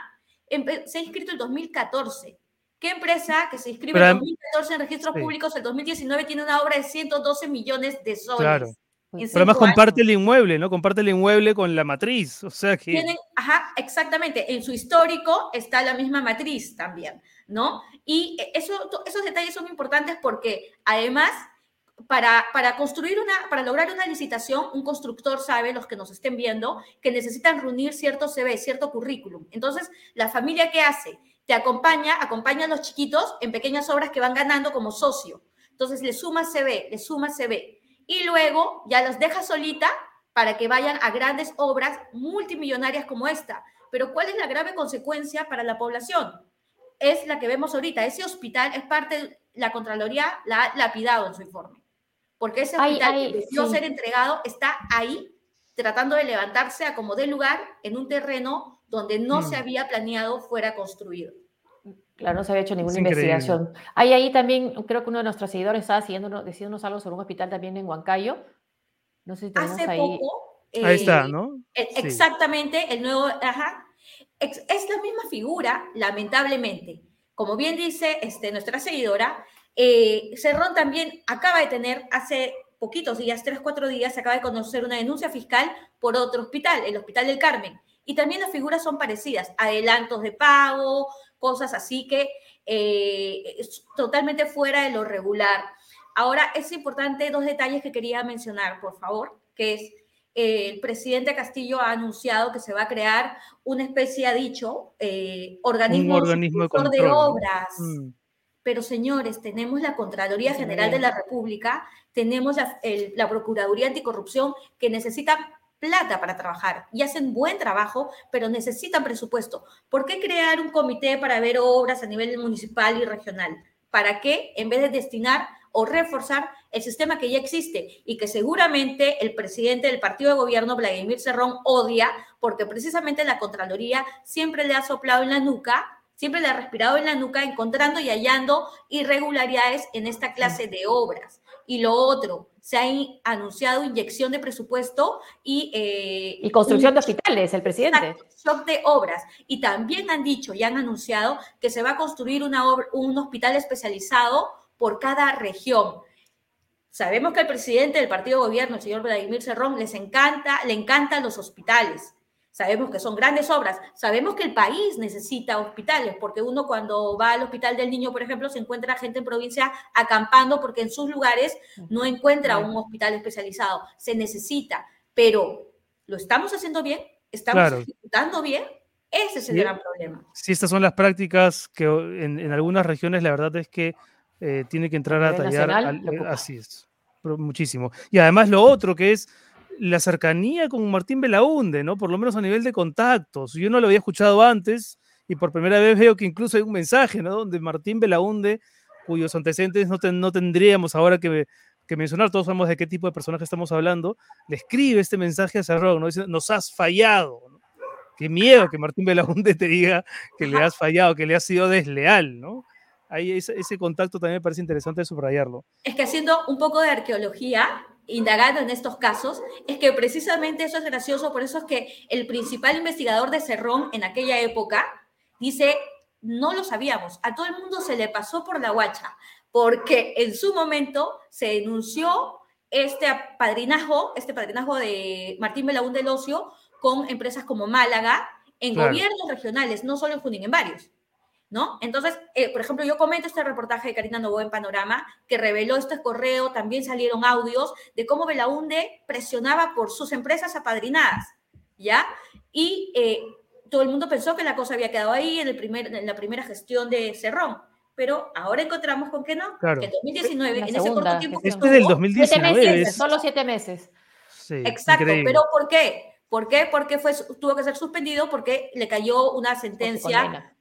empe- se ha inscrito en 2014. ¿Qué empresa que se inscribe Pero, en em, 2014 en registros sí. públicos el 2019 tiene una obra de 112 millones de soles? Claro. En Pero además cinco años? comparte el inmueble, ¿no? Comparte el inmueble con la matriz. O sea que. Tienen, ajá, exactamente. En su histórico está la misma matriz también, ¿no? Y eso, to- esos detalles son importantes porque además, para, para construir una, para lograr una licitación, un constructor sabe, los que nos estén viendo, que necesitan reunir cierto CV, cierto currículum. Entonces, la familia ¿qué hace? Te acompaña, acompaña a los chiquitos en pequeñas obras que van ganando como socio. Entonces, le suma CV, le suma CV. Y luego ya los deja solita para que vayan a grandes obras multimillonarias como esta. Pero ¿cuál es la grave consecuencia para la población? Es la que vemos ahorita. Ese hospital es parte, de la Contraloría la ha lapidado en su informe. Porque ese hospital ay, que debió sí. ser entregado está ahí tratando de levantarse a como de lugar en un terreno donde no Mm. se había planeado fuera construido. Claro, no se había hecho ninguna Es increíble. investigación. Hay ahí también, creo que uno de nuestros seguidores estaba siguiendo, diciéndonos algo sobre un hospital también en Huancayo. No sé si tenemos Hace ahí. poco... Ahí está, eh, ¿no? E- Sí. Exactamente, el nuevo, ajá. Es la misma figura, lamentablemente. Como bien dice este, nuestra seguidora, eh, Cerrón también acaba de tener hace poquitos días, tres, cuatro días, se acaba de conocer una denuncia fiscal por otro hospital, el Hospital del Carmen. Y también las figuras son parecidas, adelantos de pago, cosas así que eh, es totalmente fuera de lo regular. Ahora, es importante dos detalles que quería mencionar, por favor, que es eh, el presidente Castillo ha anunciado que se va a crear una especie, ha dicho, eh, organismo, Un organismo de control, obras. Mm. Pero señores, tenemos la Contraloría General de la República, tenemos la, el- la Procuraduría Anticorrupción que necesitan plata para trabajar y hacen buen trabajo, pero necesitan presupuesto. ¿Por qué crear un comité para ver obras a nivel municipal y regional? ¿Para qué? En vez de destinar o reforzar el sistema que ya existe y que seguramente el presidente del partido de gobierno, Vladimir Cerrón, odia, porque precisamente la Contraloría siempre le ha soplado en la nuca, siempre le ha respirado en la nuca, encontrando y hallando irregularidades en esta clase de obras. Y lo otro, se ha anunciado inyección de presupuesto y... Eh, y construcción de hospitales, el presidente. Shock de obras. Y también han dicho y han anunciado que se va a construir una un hospital especializado por cada región. Sabemos que al presidente del partido de gobierno, el señor Vladimir Cerrón, les encanta, le encantan los hospitales. Sabemos que son grandes obras. Sabemos que el país necesita hospitales, porque uno cuando va al hospital del niño, por ejemplo, se encuentra gente en provincia acampando porque en sus lugares no encuentra un hospital especializado. Se necesita, pero ¿lo estamos haciendo bien? ¿Estamos ejecutando bien? Ese es el gran problema. Sí, estas son las prácticas que en, algunas regiones la verdad es que eh, tiene que entrar a tallar. así es, muchísimo. Y además lo otro que es la cercanía con Martín Belaunde, ¿no? Por lo menos a nivel de contactos. Yo no lo había escuchado antes y por primera vez veo que incluso hay un mensaje, ¿no? Donde Martín Belaunde, cuyos antecedentes no, no tendríamos ahora que, que, mencionar, todos sabemos de qué tipo de personaje estamos hablando, le escribe este mensaje a Cerrón, ¿no? Nos has fallado. Qué miedo que Martín Belaunde te diga que le has fallado, que le has sido desleal, ¿no? Ahí ese, ese contacto también me parece interesante subrayarlo. Es que haciendo un poco de arqueología, indagando en estos casos es que precisamente eso es gracioso, por eso es que el principal investigador de Cerrón en aquella época dice, no lo sabíamos, a todo el mundo se le pasó por la guacha, porque en su momento se denunció este padrinajo, este padrinajo de Martín Belaún del Ocio con empresas como Málaga en gobiernos regionales, no solo en Junín, en varios. ¿No? Entonces, eh, por ejemplo, yo comento este reportaje de Karina Novoa en Panorama, que reveló este correo, también salieron audios de cómo Belaunde presionaba por sus empresas apadrinadas, ¿ya? Y eh, todo el mundo pensó que la cosa había quedado ahí en, el primer, en la primera gestión de Cerrón, pero ahora encontramos con que no, que en 2019, en ese corto tiempo... Esto es del 2019. Siete meses, solo siete meses. Sí, Exacto, pero ¿por qué? ¿Por qué? Porque fue, tuvo que ser suspendido porque le cayó una sentencia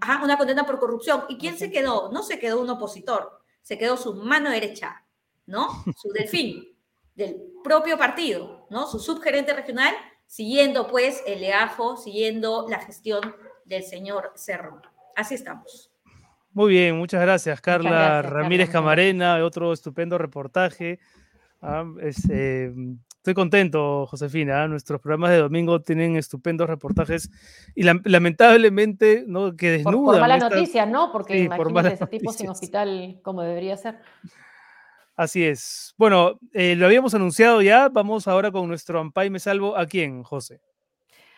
Ajá, una condena por corrupción. ¿Y quién se quedó? No se quedó un opositor, se quedó su mano derecha, ¿no? Su delfín, del propio partido, ¿no? Su subgerente regional, siguiendo pues el leajo, siguiendo la gestión del señor Cerro. Así estamos. Muy bien, muchas gracias, Carla Ramírez Camarena, otro estupendo reportaje. Ah, este, Estoy contento, Josefina. ¿ah? Nuestros programas de domingo tienen estupendos reportajes y lamentablemente, ¿no? Que desnudan. Por, por mala noticia, ¿no? Porque sí, imagínate ese tipo sin hospital como debería ser. Así es. Bueno, eh, lo habíamos anunciado ya. Vamos ahora con nuestro Ampay Me Salvo. ¿A quién, José?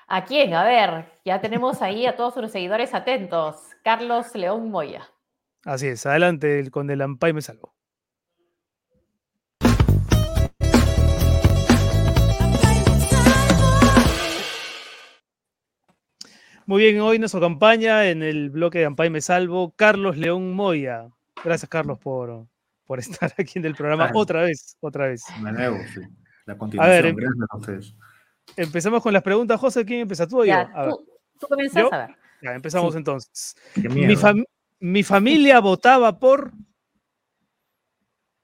¿A quién? A ver, ya tenemos ahí a todos los seguidores atentos. Carlos León Moya. Así es. Adelante con el Ampay Me Salvo. Muy bien, hoy nuestra campaña en el bloque de Ampay Me Salvo, Carlos León Moya. Gracias, Carlos, por, por estar aquí en el programa otra vez, otra vez. Me nuevo, sí. La continuación, a ver, gracias a ustedes. Empezamos con las preguntas. José, ¿quién empieza? ¿Tú o yo? tú, tú comienzas a ver. Ya, empezamos entonces. Mi, mi familia votaba por...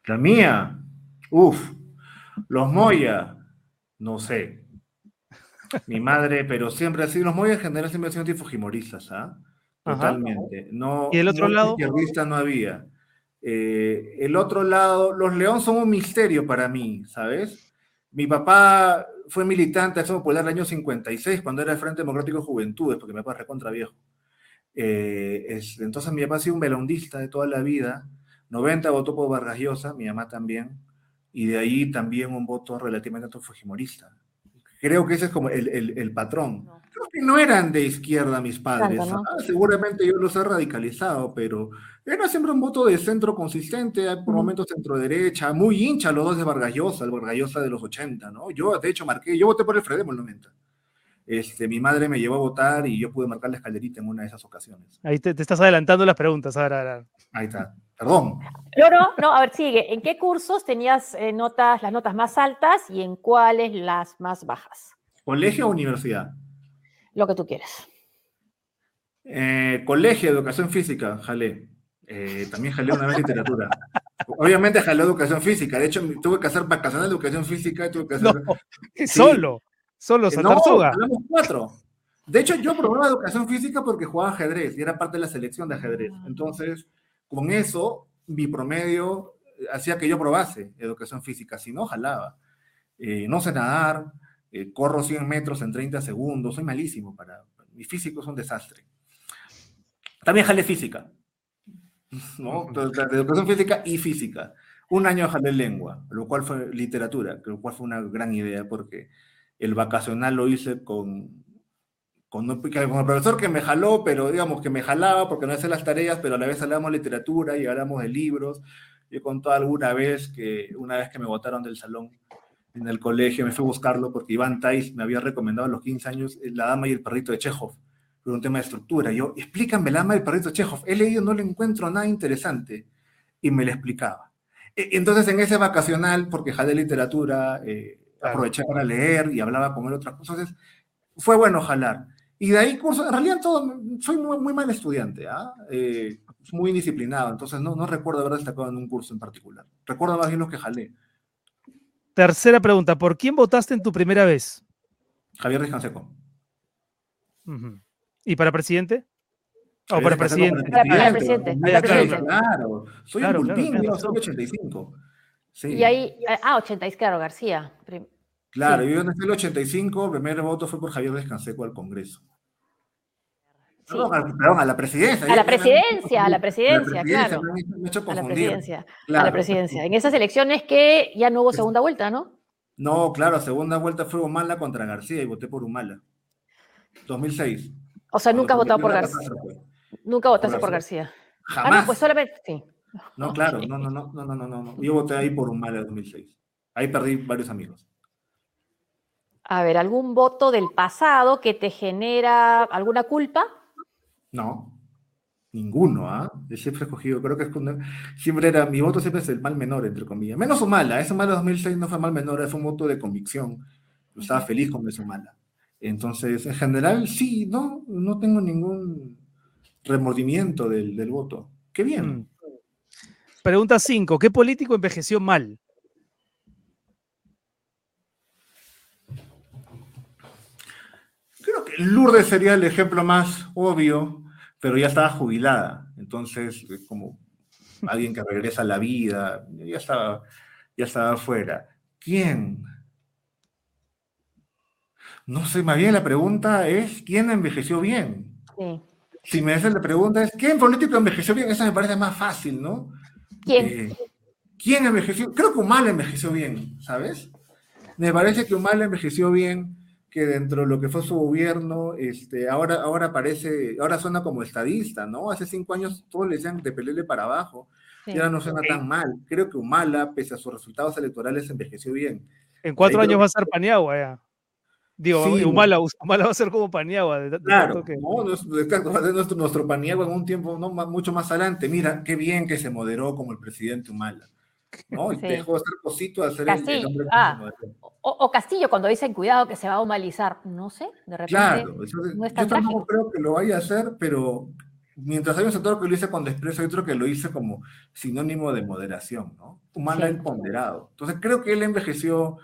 La mía. Uf. Los Moya. No sé mi madre, pero siempre sido, los Moya en general siempre han sido fujimoristas, ¿ah? Totalmente. No, ¿Y el otro lado? no había. Eh, el otro lado, los León son un misterio para mí, ¿sabes? Mi papá fue militante de Acción Popular el año 56, cuando era el Frente Democrático de Juventudes, porque mi papá es recontra viejo. Eh, entonces mi papá ha sido un melondista de toda la vida. 90 votó por Vargas Llosa, mi mamá también. Y de ahí también un voto relativamente fujimorista. Creo que ese es como el, el, patrón. Creo que no eran de izquierda mis padres. ¿ah? Seguramente yo los he radicalizado, pero era siempre un voto de centro consistente, por momentos centro-derecha, muy hincha los dos de Vargallosa, el Vargallosa de los 80, ¿no? Yo, de hecho, marqué, yo voté por el Fredemo en el 90. Este, mi madre me llevó a votar y yo pude marcar la escalerita en una de esas ocasiones. Ahí te, estás adelantando las preguntas, ahora. Ahí está. Perdón. Yo no, no, a ver, sigue. ¿En qué cursos tenías eh, notas, las notas más altas y en cuáles las más bajas? ¿Colegio o universidad? Lo que tú quieras. Eh, colegio, educación física, jalé. Eh, también jalé una vez literatura. Obviamente jalé educación física. De hecho, tuve que hacer vacaciones de educación física y tuve que hacer. Solo, solo, No, cuatro. De hecho, yo probaba educación física porque jugaba ajedrez y era parte de la selección de ajedrez. Entonces, con eso, mi promedio hacía que yo probase educación física, si no, jalaba. Eh, no sé nadar, eh, corro 100 metros en 30 segundos, soy malísimo para... Mi físico es un desastre. También jalé física, ¿no? Entonces, de educación física y física. Un año jalé lengua, lo cual fue literatura, lo cual fue una gran idea porque el vacacional lo hice con, con, un, con el profesor que me jaló, pero digamos que me jalaba porque no hacía las tareas, pero a la vez hablábamos literatura y hablamos de libros. Yo he contado alguna vez que una vez que me botaron del salón en el colegio, me fui a buscarlo porque Iván Tais me había recomendado a los 15 años La Dama y el Perrito de Chekhov, por un tema de estructura. Yo, explícame La Dama y el Perrito de Chekhov. He leído, no le encuentro nada interesante. Y me lo explicaba. E, entonces, en ese vacacional, porque jalé literatura, eh, aproveché para leer y hablaba con él otras cosas, entonces, fue bueno jalar. Y de ahí curso, en realidad todo, soy muy, muy mal estudiante, ¿ah? eh, muy indisciplinado, entonces no, no recuerdo haber destacado en un curso en particular. Recuerdo más bien lo que jalé. Tercera pregunta, ¿por quién votaste en tu primera vez? Javier Descanseco. ¿Y para presidente? ¿O para presidente? Para, presidente. Claro, soy un bulpín, claro, soy 85. Sí. Y ahí, ah, 86, claro, García. Claro, sí. yo en el 85, el primer voto fue por Javier Descanseco al Congreso. Sí. Perdón, a la presidencia. A la presidencia, a la presidencia, claro. A la presidencia. A la presidencia. En esas elecciones que ya no hubo segunda vuelta, ¿no? No, claro, segunda vuelta fue Humala contra García y voté por Humala. 2006. O sea, nunca has votado por García. Nunca votaste por García. Jamás. Ah, no, pues solamente, sí. No, claro, no, no, no, no, no, no, no. Yo voté ahí por Humala en 2006. Ahí perdí varios amigos. A ver, ¿algún voto del pasado que te genera alguna culpa? No, ninguno, ¿ah? ¿eh? Siempre he escogido, creo que es siempre era, mi voto siempre es el mal menor, entre comillas. Menos Humala, ese Humala 2006 no fue mal menor, fue un voto de convicción. Yo estaba feliz con ese Humala. Entonces, en general, sí, no, no tengo ningún remordimiento del, del voto. Qué bien. Mm. Pregunta 5. ¿Qué político envejeció mal? Creo que Lourdes sería el ejemplo más obvio, pero ya estaba jubilada. Entonces, como alguien que regresa a la vida, ya estaba, ya estaba fuera. ¿Quién? No sé, más bien la pregunta es, ¿quién envejeció bien? Sí. Si me hacen la pregunta es, ¿quién político envejeció bien? Esa me parece más fácil, ¿no? ¿Quién? Eh, ¿Quién envejeció? Creo que Humala envejeció bien, ¿sabes? Me parece que Humala envejeció bien, que dentro de lo que fue su gobierno, este, ahora, ahora parece, ahora suena como estadista, ¿no? Hace cinco años todos le decían de pelele para abajo, sí. y ahora no suena tan mal. Creo que Humala, pese a sus resultados electorales, envejeció bien. En cuatro Ahí años va a ser Paniagua ya. Digo, sí, Humala, Humala, va a ser como Paniagua. De, de claro, que... no, exacto, va a ser nuestro, nuestro Paniagua en un tiempo no, mucho más adelante. Mira, qué bien que se moderó como el presidente Humala. ¿No? Y sí. dejó de hacer cosito de hacer Castillo. el, ah, o, o, Castillo, cuando dicen cuidado que se va a humanizar, no sé, de repente. Claro, no es tan yo tampoco creo que lo vaya a hacer, pero mientras hay un sector que lo hice con desprecio, hay otro que lo hice como sinónimo de moderación, ¿no? Humala sí. ponderado. Entonces creo que él envejeció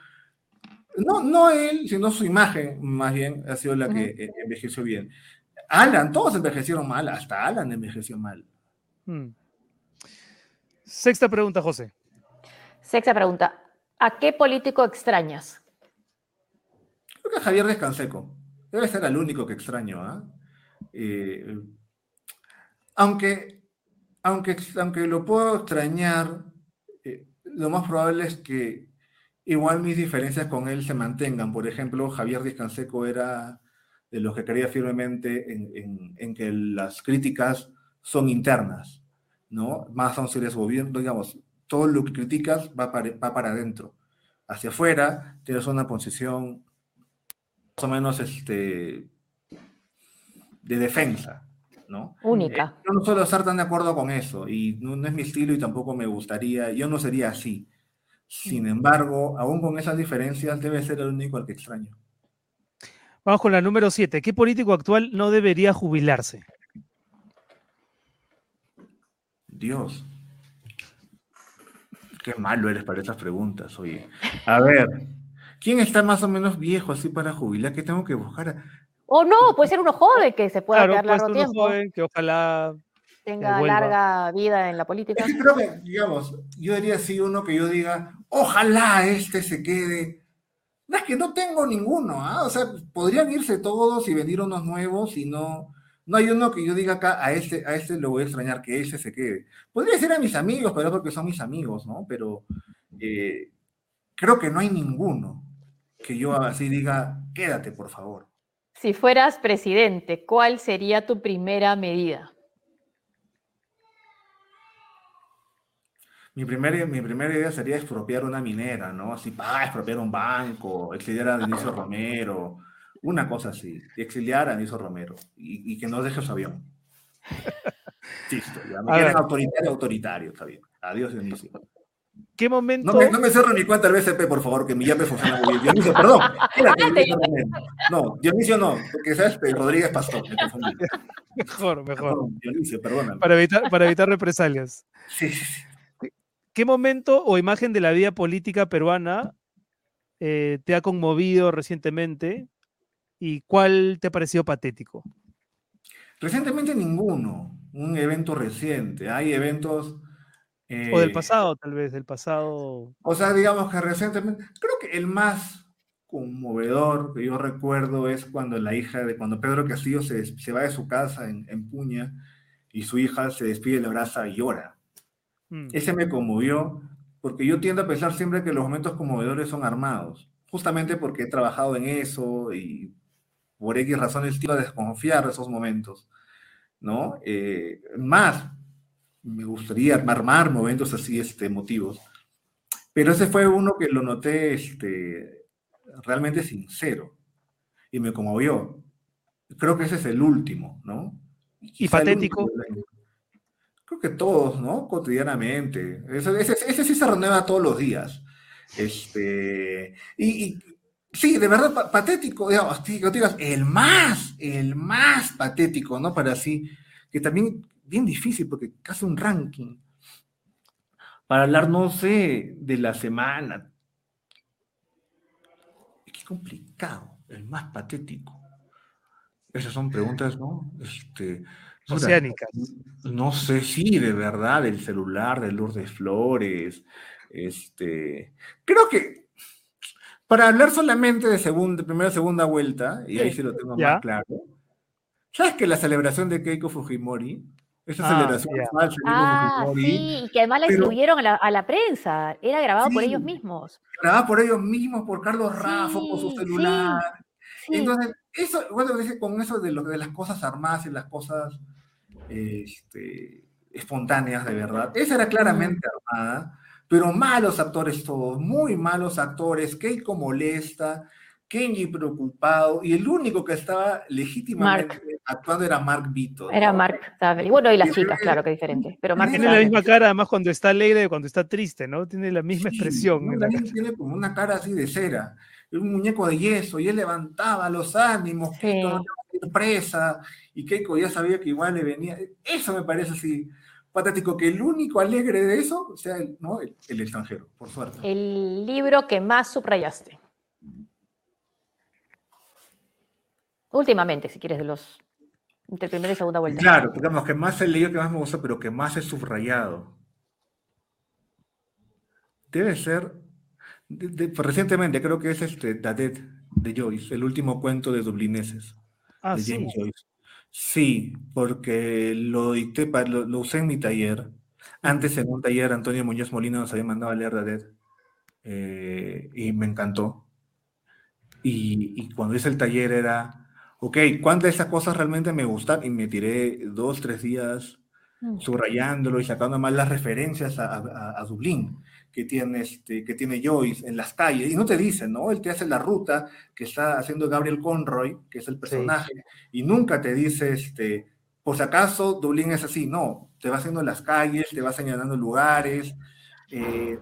no, no él, sino su imagen, más bien, ha sido la que uh -huh. envejeció bien. Alan, todos envejecieron mal, hasta Alan envejeció mal. Hmm. Sexta pregunta, José. Sexta pregunta. ¿A qué político extrañas? Creo que a Javier Descanseco. Debe ser el único que extraño. ¿eh? Eh, aunque, aunque, aunque lo puedo extrañar, eh, lo más probable es que igual mis diferencias con él se mantengan. Por ejemplo, Javier Descanseco era de los que creía firmemente en, en, en que las críticas son internas, ¿no? Más aún si eres gobierno, digamos, todo lo que criticas va para, va para adentro. Hacia afuera tienes una posición más o menos este, de defensa, ¿no? Única. Eh, yo no suelo estar tan de acuerdo con eso y no, no, es mi estilo y tampoco me gustaría, yo no sería así. Sin embargo, aún con esas diferencias, debe ser el único al que extraño. Vamos con la número 7. ¿Qué político actual no debería jubilarse? Dios. Qué malo eres para estas preguntas, oye. A ver, ¿quién está más o menos viejo así para jubilar? ¿Qué tengo que buscar? O no, puede ser uno joven que se pueda claro, quedar largo tiempo. joven que ojalá tenga larga vida en la política. creo que, digamos, yo diría sí uno que yo diga, ojalá este se quede. No es que no tengo ninguno, ¿ah? o sea, podrían irse todos y venir unos nuevos y no, no hay uno que yo diga acá, a este, a este lo voy a extrañar, que ese se quede. Podría ser a mis amigos, pero porque son mis amigos, ¿no? Pero eh, creo que no hay ninguno que yo así diga, quédate, por favor. Si fueras presidente, ¿cuál sería tu primera medida? Mi primera, mi primera idea sería expropiar una minera, ¿no? Así, expropiar un banco, exiliar a Dionisio Romero, una cosa así, exiliar a Dionisio Romero y, que no deje su avión. Listo, ya me quieren autoritario, autoritario, está bien. Adiós, Dionisio. ¿Qué momento? No me, no me cierro mi cuenta del BCP, por favor, que mi llave funciona muy bien. Dionisio, perdón. no, Dionisio no, porque sabes, Rodríguez Pastor, me confundí. Mejor, mejor. Dionisio, perdóname. Para evitar, para evitar represalias. Sí, sí, sí. ¿Qué momento o imagen de la vida política peruana eh, te ha conmovido recientemente y cuál te ha parecido patético? Recientemente ninguno, un evento reciente. Hay eventos... o del eh, pasado, tal vez, del pasado. O sea, digamos que recientemente, creo que el más conmovedor que yo recuerdo es cuando la hija de, cuando Pedro Castillo se, se va de su casa en, en Puña y su hija se despide, le abraza y llora. Mm. Ese me conmovió porque yo tiendo a pensar siempre que los momentos conmovedores son armados, justamente porque he trabajado en eso y por X razones iba a desconfiar de esos momentos, ¿no? Eh, más, me gustaría armar momentos así, este, emotivos. Pero ese fue uno que lo noté este, realmente sincero y me conmovió. Creo que ese es el último, ¿no? ¿Y patético? creo que todos, ¿no? Cotidianamente. Ese, ese, sí se renueva todos los días. Este, y, sí, de verdad, patético, digamos, digas, el más, el más patético, ¿no? Para así, que también bien difícil, porque casi un ranking. Para hablar, no sé, de la semana. Qué complicado, el más patético. Esas son preguntas, ¿no? Este, oceánicas. No sé si de verdad el celular de Lourdes Flores. Este, creo que para hablar solamente de segunda, primera segunda vuelta, y ahí sí lo tengo más claro. ¿Sabes que la celebración de Keiko Fujimori? Esa ah, celebración falsa de ah, Fujimori. Sí, y que además la distribuyeron a la, prensa. Era grabado por ellos mismos. Grabado por ellos mismos, por Carlos Rafa, por su celular. Entonces, eso, bueno, con eso de, lo, de las cosas armadas y las cosas este, espontáneas de verdad. Esa era claramente armada, pero malos actores todos, muy malos actores, Keiko molesta, Kenji preocupado, y el único que estaba legítimamente actuando era Mark Vito. Era Mark Bueno, y las chicas, claro que diferente. Pero Mark tiene la misma cara, además, cuando está alegre y cundo está triste, ¿no? Tiene la misma expresión. tiene como una cara así de cera, un muñeco de yeso, y él levantaba los ánimos, sí presa y Keiko ya sabía que igual le venía. Eso me parece así patético, que el único alegre de eso sea el, ¿no? el, extranjero, por suerte. El libro que más subrayaste. Últimamente, si quieres, de los entre primera y segunda vuelta. Claro, digamos que más he leído, que más me gusta, pero que más he subrayado. Debe ser, recientemente creo que es este Dadet de Joyce, el último cuento de Dublineses. Ah, sí. Sí, porque lo dicté, lo, lo, usé en mi taller. Antes en un taller Antonio Muñoz Molina nos había mandado a leer Dadet eh, y me encantó. Y, cuando hice el taller era, ok, ¿cuántas de esas cosas realmente me gustan? Y me tiré dos, tres días mm. subrayándolo y sacando más las referencias a, a Dublín que tiene, este, que tiene Joyce en las calles, y no te dicen, ¿no? Él te hace la ruta que está haciendo Gabriel Conroy, que es el personaje, y nunca te dice, este, por si acaso Dublín es así, no, te va haciendo las calles, te va señalando lugares. Eh,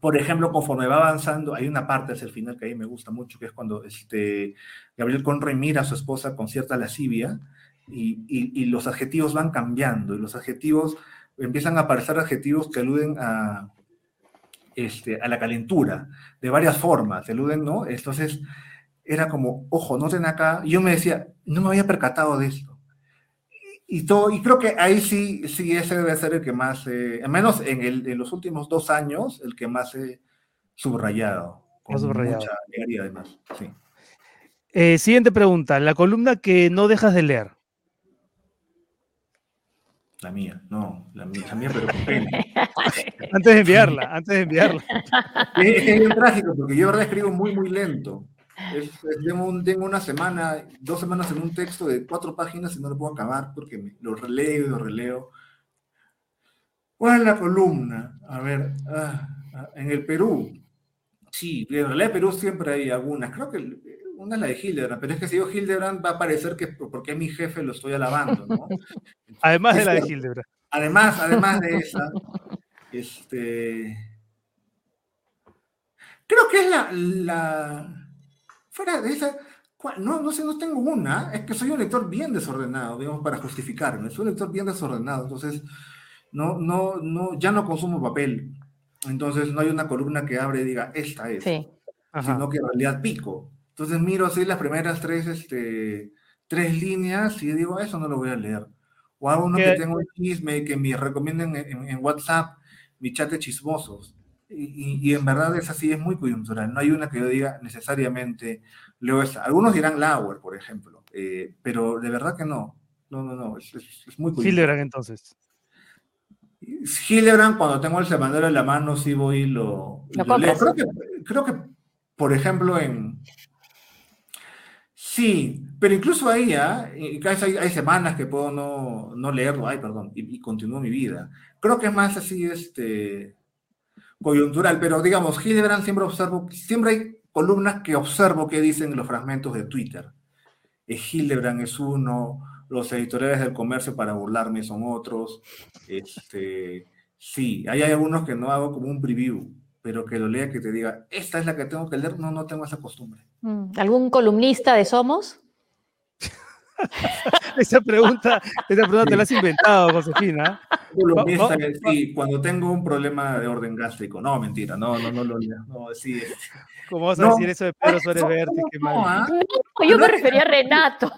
por ejemplo, conforme va avanzando, hay una parte hacia el final que a mí me gusta mucho, que es cuando este, Gabriel Conroy mira a su esposa con cierta lascivia y, y los adjetivos van cambiando, y los adjetivos empiezan a aparecer adjetivos que aluden a, este, a la calentura, de varias formas, eluden, ¿no? Entonces, era como, ojo, noten acá, yo me decía, no me había percatado de esto. y, todo, y creo que ahí sí, sí, ese debe ser el que más, eh, al menos en, el, en los últimos dos años, el que más he subrayado. Con subrayado. mucha alegría, además. Sí. Eh, siguiente pregunta. La columna que no dejas de leer. La mía, no, la mía, la mía pero con pena. Antes de enviarla, antes de enviarla. Es, es bien trágico porque yo verdad escribo muy, muy lento. Es- es- tengo, un- tengo una semana, dos semanas en un texto de cuatro páginas y no lo puedo acabar porque me- lo releo y lo releo. ¿Cuál es la columna? A ver, ah, ah, en el Perú. Sí, en realidad en Perú siempre hay algunas. Creo que una es la de Hildebrand, pero es que si digo Hildebrand va a parecer que porque es mi jefe lo estoy alabando, ¿no? Además de la de Es- Hildebrand. Además, además de esa, este. Creo que es la. la fuera de esa. No, no sé, no tengo una. Es que soy un lector bien desordenado, digamos, para justificarme. Soy un lector bien desordenado. Entonces, no, no, no, ya no consumo papel. Entonces, no hay una columna que abre y diga, esta es. Sí. Sino que en realidad pico. Entonces, miro así las primeras tres, este, tres líneas y digo, eso no lo voy a leer. O hago uno ¿Qué? que tengo un chisme que me recomienden en, WhatsApp, mi chat de chismosos. Y, y- y en verdad es así, es muy coyuntural. No hay una que yo diga necesariamente leo esa. Algunos dirán Lauer, por ejemplo, eh, pero de verdad que no. No, no, no, es, es- es muy coyuntural. Hildebrand entonces. Hildebrand, cuando tengo el semanario en la mano, sí voy y lo, Lo lo leo. compras. Creo que, creo que, por ejemplo, en... Sí, pero incluso ahí, ¿ah? Y casi hay, semanas que puedo no, leerlo, ay, perdón, y, y continúo mi vida. Creo que es más así, este, coyuntural, pero digamos, Hildebrand siempre observo, siempre hay columnas que observo que dicen los fragmentos de Twitter. Eh, Hildebrand es uno, los editoriales del comercio para burlarme son otros. Este, sí, hay algunos que no hago como un preview, pero que lo lea que te diga, esta es la que tengo que leer, no, no tengo esa costumbre. Mm, ¿Algún columnista de Somos? Esa pregunta, esa pregunta te la has inventado, Josefina. Columnista, Va- va- sí, cuando tengo un problema de orden gástrico. No, mentira, no, no, no lo leo. No, sí, ¿Cómo vas a No. decir eso de Pedro Suárez Vértiz? Qué mal. no, ¿ah? No, yo me refería a Renato.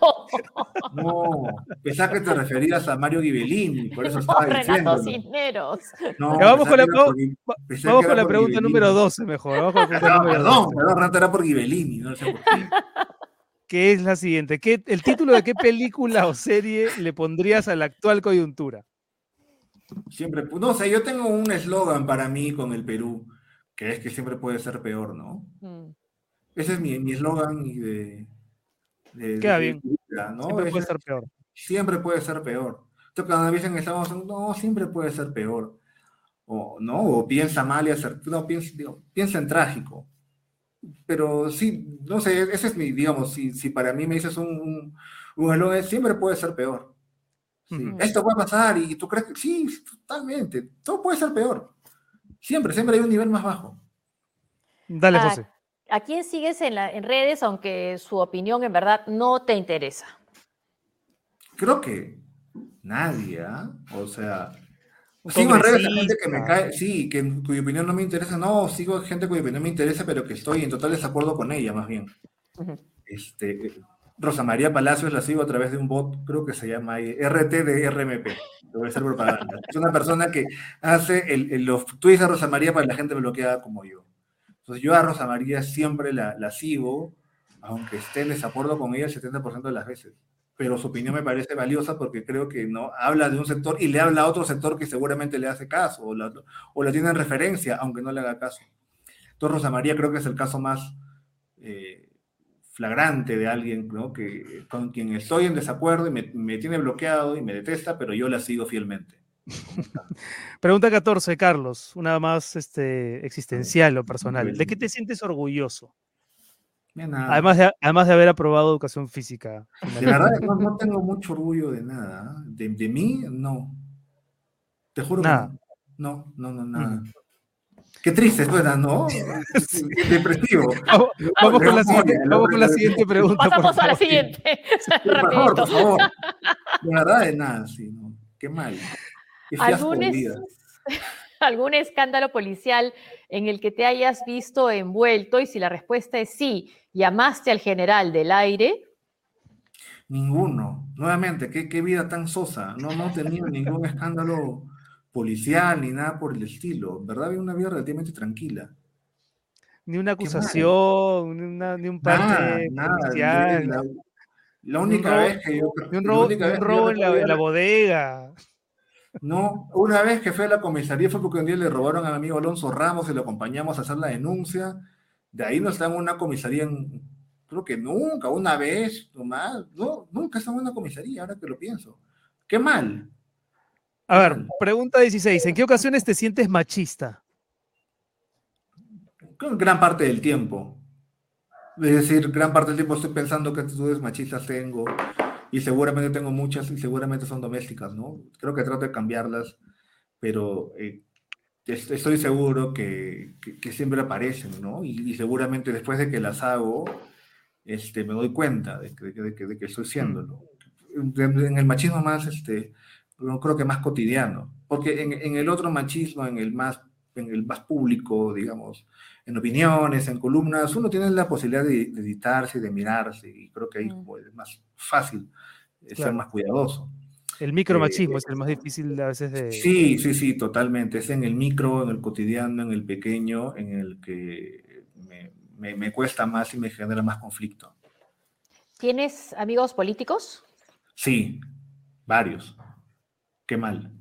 No, pensaba que te referías a Mario Ghibellini, por eso No, estaba Renato. Cisneros. No, Ya vamos con la, vamos, con la pregunta Ghibellini. número 12 mejor. Vamos con la pregunta número perdón, 12, perdón, Renato era por Ghibellini, no sé por qué. Que es la siguiente. ¿Qué, ¿El título de qué película o serie le pondrías a la actual coyuntura? Siempre, pu- no sé, yo tengo un eslogan para mí con el Perú, que es que siempre puede ser peor, ¿no? Mm. Ese es mi mi eslogan y de, de- Queda de bien. vida, ¿no? Siempre puede ser peor. siempre puede ser peor. Entonces, cuando dicen que estamos, no, siempre puede ser peor. O, ¿no? O piensa mal y hacer, no, piensa, digo, piensa en trágico. Pero sí, no sé, ese es mi, digamos, si, si para mí me dices un, un, un eslogan, siempre puede ser peor. Sí. Esto va a pasar y tú crees que sí, totalmente, todo puede ser peor. Siempre, siempre hay un nivel más bajo. Dale, Ah, José. ¿A quién sigues en, la- en redes, aunque su opinión en verdad no te interesa? Creo que nadie, ¿ah? O sea, sigo en redes a gente que me cae, sí, que cuya opinión no me interesa, no, sigo gente cuya opinión me interesa, pero que estoy en total desacuerdo con ella, más bien. Este, Rosa María Palacios la sigo a través de un bot, creo que se llama RT de RMP, a hacer propaganda. Es una persona que hace el, el- los tweets de Rosa María para la gente bloqueada como yo. Entonces yo a Rosa María siempre la, la sigo, aunque esté en desacuerdo con ella el 70% de las veces. Pero su opinión me parece valiosa porque creo que no habla de un sector y le habla a otro sector que seguramente le hace caso o la, o la tiene en referencia, aunque no le haga caso. Entonces Rosa María creo que es el caso más eh, flagrante de alguien ¿no? que, con quien estoy en desacuerdo y me, me tiene bloqueado y me detesta, pero yo la sigo fielmente. Pregunta 14, Carlos. Una más este, existencial o personal. ¿De qué te sientes orgulloso? Nada. Además de, además de haber aprobado educación física. De verdad, no, no tengo mucho orgullo de nada. ¿ah? De, de mí, no. Te juro Nada. que no. No, no, no, nada. Qué triste suena, ¿no? Depresivo. Vamos, vamos con la siguiente, vamos con la siguiente pregunta. por Pasamos a la siguiente. Por favor, por favor. De verdad, de nada, sí, no. Qué mal. Qué ¿Algún, es- algún escándalo policial en el que te hayas visto envuelto? Y si la respuesta es sí, llamaste al general del aire. Ninguno. Nuevamente, qué, qué vida tan sosa. No hemos tenido ningún escándalo policial ni nada por el estilo. ¿Verdad? Había una vida relativamente tranquila. Ni una acusación, ni, una, ni un parte Nada, policial, La, la un única robo- vez que yo. ni un robo, un la, en la bodega. No, una vez que fue a la comisaría fue porque un día le robaron a mi amigo Alonso Ramos y lo acompañamos a hacer la denuncia. De ahí no está en una comisaría, en- creo que nunca, una vez nomás. No, nunca está en una comisaría, ahora que lo pienso. Qué mal. A ver, pregunta 16. ¿En qué ocasiones te sientes machista? Que gran parte del tiempo. Es decir, gran parte del tiempo estoy pensando qué actitudes machistas tengo y seguramente tengo muchas y seguramente son domésticas, ¿no? Creo que trato de cambiarlas, pero eh, es- estoy seguro que, que- que siempre aparecen, ¿no? Y, y seguramente después de que las hago, este, me doy cuenta de que, de que- de que estoy siéndolo. En, en el machismo más, este, creo que más cotidiano, porque en, en el otro machismo, en el más, en el más público, digamos, en opiniones, en columnas, uno tiene la posibilidad de, de editarse y de mirarse, y creo que ahí como es más fácil eh, ser más cuidadoso. El micromachismo es el más difícil a veces de... Sí, sí, sí, totalmente. Es en el micro, en el cotidiano, en el pequeño, en el que me, me- me cuesta más y me genera más conflicto. ¿Tienes amigos políticos? Sí, varios. Qué mal.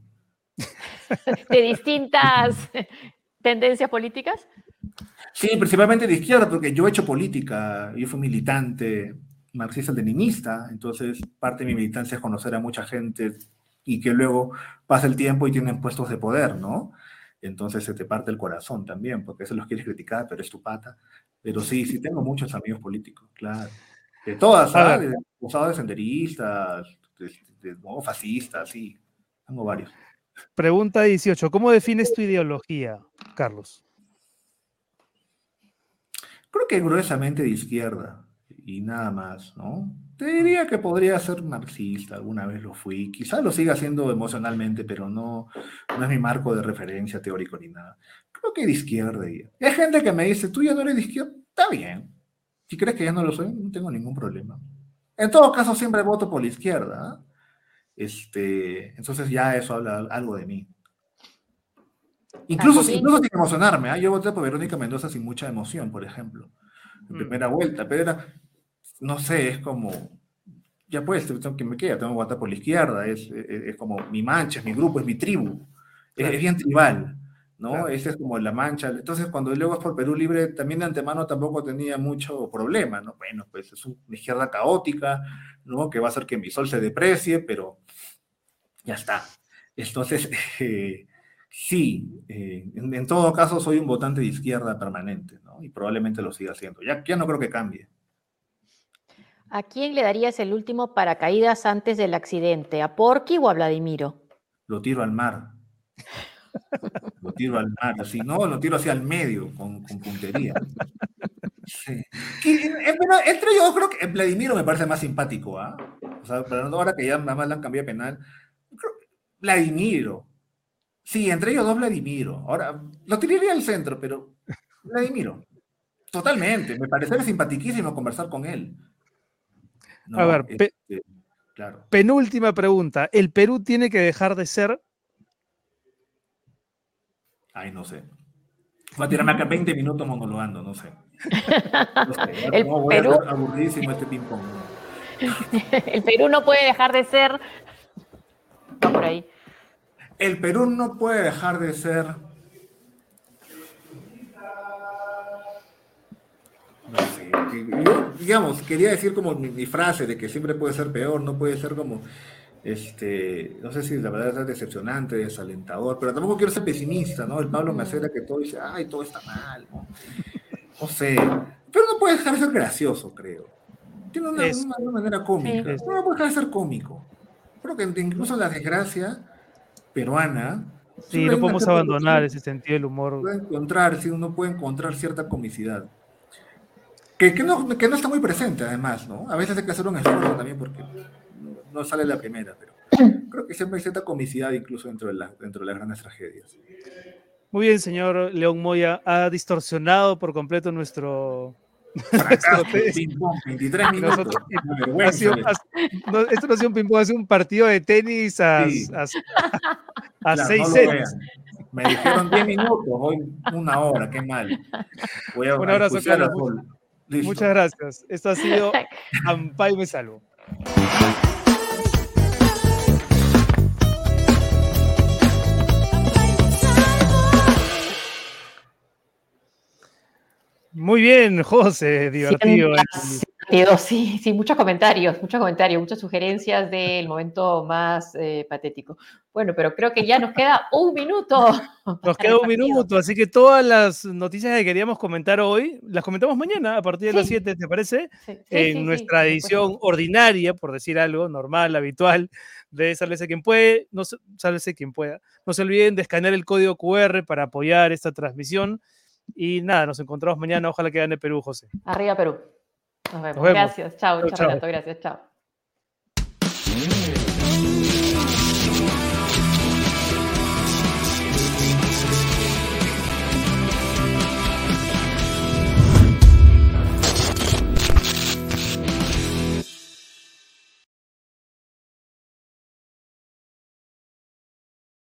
¿De distintas tendencias políticas? Sí, principalmente de izquierda, porque yo he hecho política, yo fui militante marxista-leninista, entonces parte de mi militancia es conocer a mucha gente y que luego pasa el tiempo y tienen puestos de poder, ¿no? Entonces se te parte el corazón también, porque eso los quieres criticar, pero es tu pata. Pero sí, sí tengo muchos amigos políticos, claro. De todas, ¿sabes? De acusados de senderistas, de, de- no, fascistas, sí. Tengo varios. Pregunta 18. ¿Cómo defines tu ideología, Carlos? Creo que gruesamente de izquierda y nada más, ¿no? Te diría que podría ser marxista, alguna vez lo fui, quizás lo siga haciendo emocionalmente, pero no, es mi marco de referencia teórico ni nada. Creo que de izquierda. Y hay gente que me dice, tú ya no eres de izquierda, está bien. Si crees que ya no lo soy, no tengo ningún problema. En todo caso, siempre voto por la izquierda. ¿ah? Este, entonces ya eso habla algo de mí. Incluso, incluso sin emocionarme, ¿ah? yo voté por Verónica Mendoza sin mucha emoción, por ejemplo, en Mm. primera vuelta, pero era, no sé, es como, ya pues, tengo que me queda, tengo que votar por la izquierda, es, es, es como mi mancha, es mi grupo, es mi tribu, es, Claro. es bien tribal, ¿no? Claro. Esa es como la mancha. Entonces, cuando luego es por Perú Libre, también de antemano tampoco tenía mucho problema, ¿no? Bueno, pues es una izquierda caótica, ¿no? Que va a hacer que mi sol se deprecie, pero ya está. Entonces, eh, sí, eh, en, en todo caso soy un votante de izquierda permanente, ¿no? Y probablemente lo siga haciendo. Ya, ya no creo que cambie. ¿A quién le darías el último paracaídas antes del accidente? ¿A Porky o a Vladimiro? Lo tiro al mar. Lo tiro al mar, así, no, lo tiro hacia el medio, con, con puntería. Sí. Eh, pero entre yo creo que Vladimiro me parece más simpático, ¿ah? O sea, pero ahora que ya nada más le han cambiado penal, creo que Vladimiro. Sí, entre ellos dos Vladimiro. Ahora, lo tiraría al centro, pero Vladimiro. Totalmente. Me parece simpatiquísimo conversar con él. No, A ver, pe- este, claro. Penúltima pregunta. ¿El Perú tiene que dejar de ser? Ay, no sé. Va a tirarme acá 20 minutos monologando, no sé. No sé, El no, voy a Perú- hacer aburridísimo este ping-pong. El Perú no puede dejar de ser. Va por ahí. El Perú no puede dejar de ser. No sé. Yo, digamos, quería decir como mi, mi frase de que siempre puede ser peor, no puede ser como. Este, no sé si la verdad es decepcionante, desalentador, pero tampoco quiero ser pesimista, ¿no? El Pablo Macera que todo dice, ay, todo está mal, ¿no? No sé. Pero no puede dejar de ser gracioso, creo. Tiene una, Es- una- una manera cómica. Sí. No puede dejar de ser cómico. Creo que incluso la desgracia peruana. Sí, no podemos abandonar ese sentido del humor. puede encontrar, sí, uno puede encontrar cierta comicidad. Que, que, no, que no está muy presente, además, ¿no? A veces hay que hacer un esfuerzo también porque no, sale la primera, pero creo que siempre hay cierta comicidad incluso dentro de, la- dentro de las grandes tragedias. Muy bien, señor León Moya. Ha distorsionado por completo nuestro. Ping-pong, 23 minutos. Nosotros- Una ha, vergüenza. sido, ha- esto no ha sido un ping-pong, ha sido un partido de tenis a, Sí. a, a Claro, seis no sets. Me dijeron 10 minutos, hoy una hora, qué mal. Voy a Un abrazo, Carlos. Muchas gracias. Esto ha sido Ampay Me Salvo. Muy bien, José, divertido. Sido, sí, sí, muchos comentarios, muchos comentarios, muchas sugerencias del momento más eh, patético. Bueno, pero creo que ya nos queda un minuto. Nos queda un minuto, así que todas las noticias que queríamos comentar hoy, las comentamos mañana a partir de las Sí. 7, ¿te parece? Sí, sí, en nuestra edición ordinaria, por decir algo, normal, habitual, de Sálvese quien puede, no se- sálvese quien pueda. No se olviden de escanear el código QR para apoyar esta transmisión. Y nada, nos encontramos mañana. Ojalá que gane Perú, José. Arriba Perú. Nos vemos. vemos. Gracias. Chao, chao. Gracias. Chao.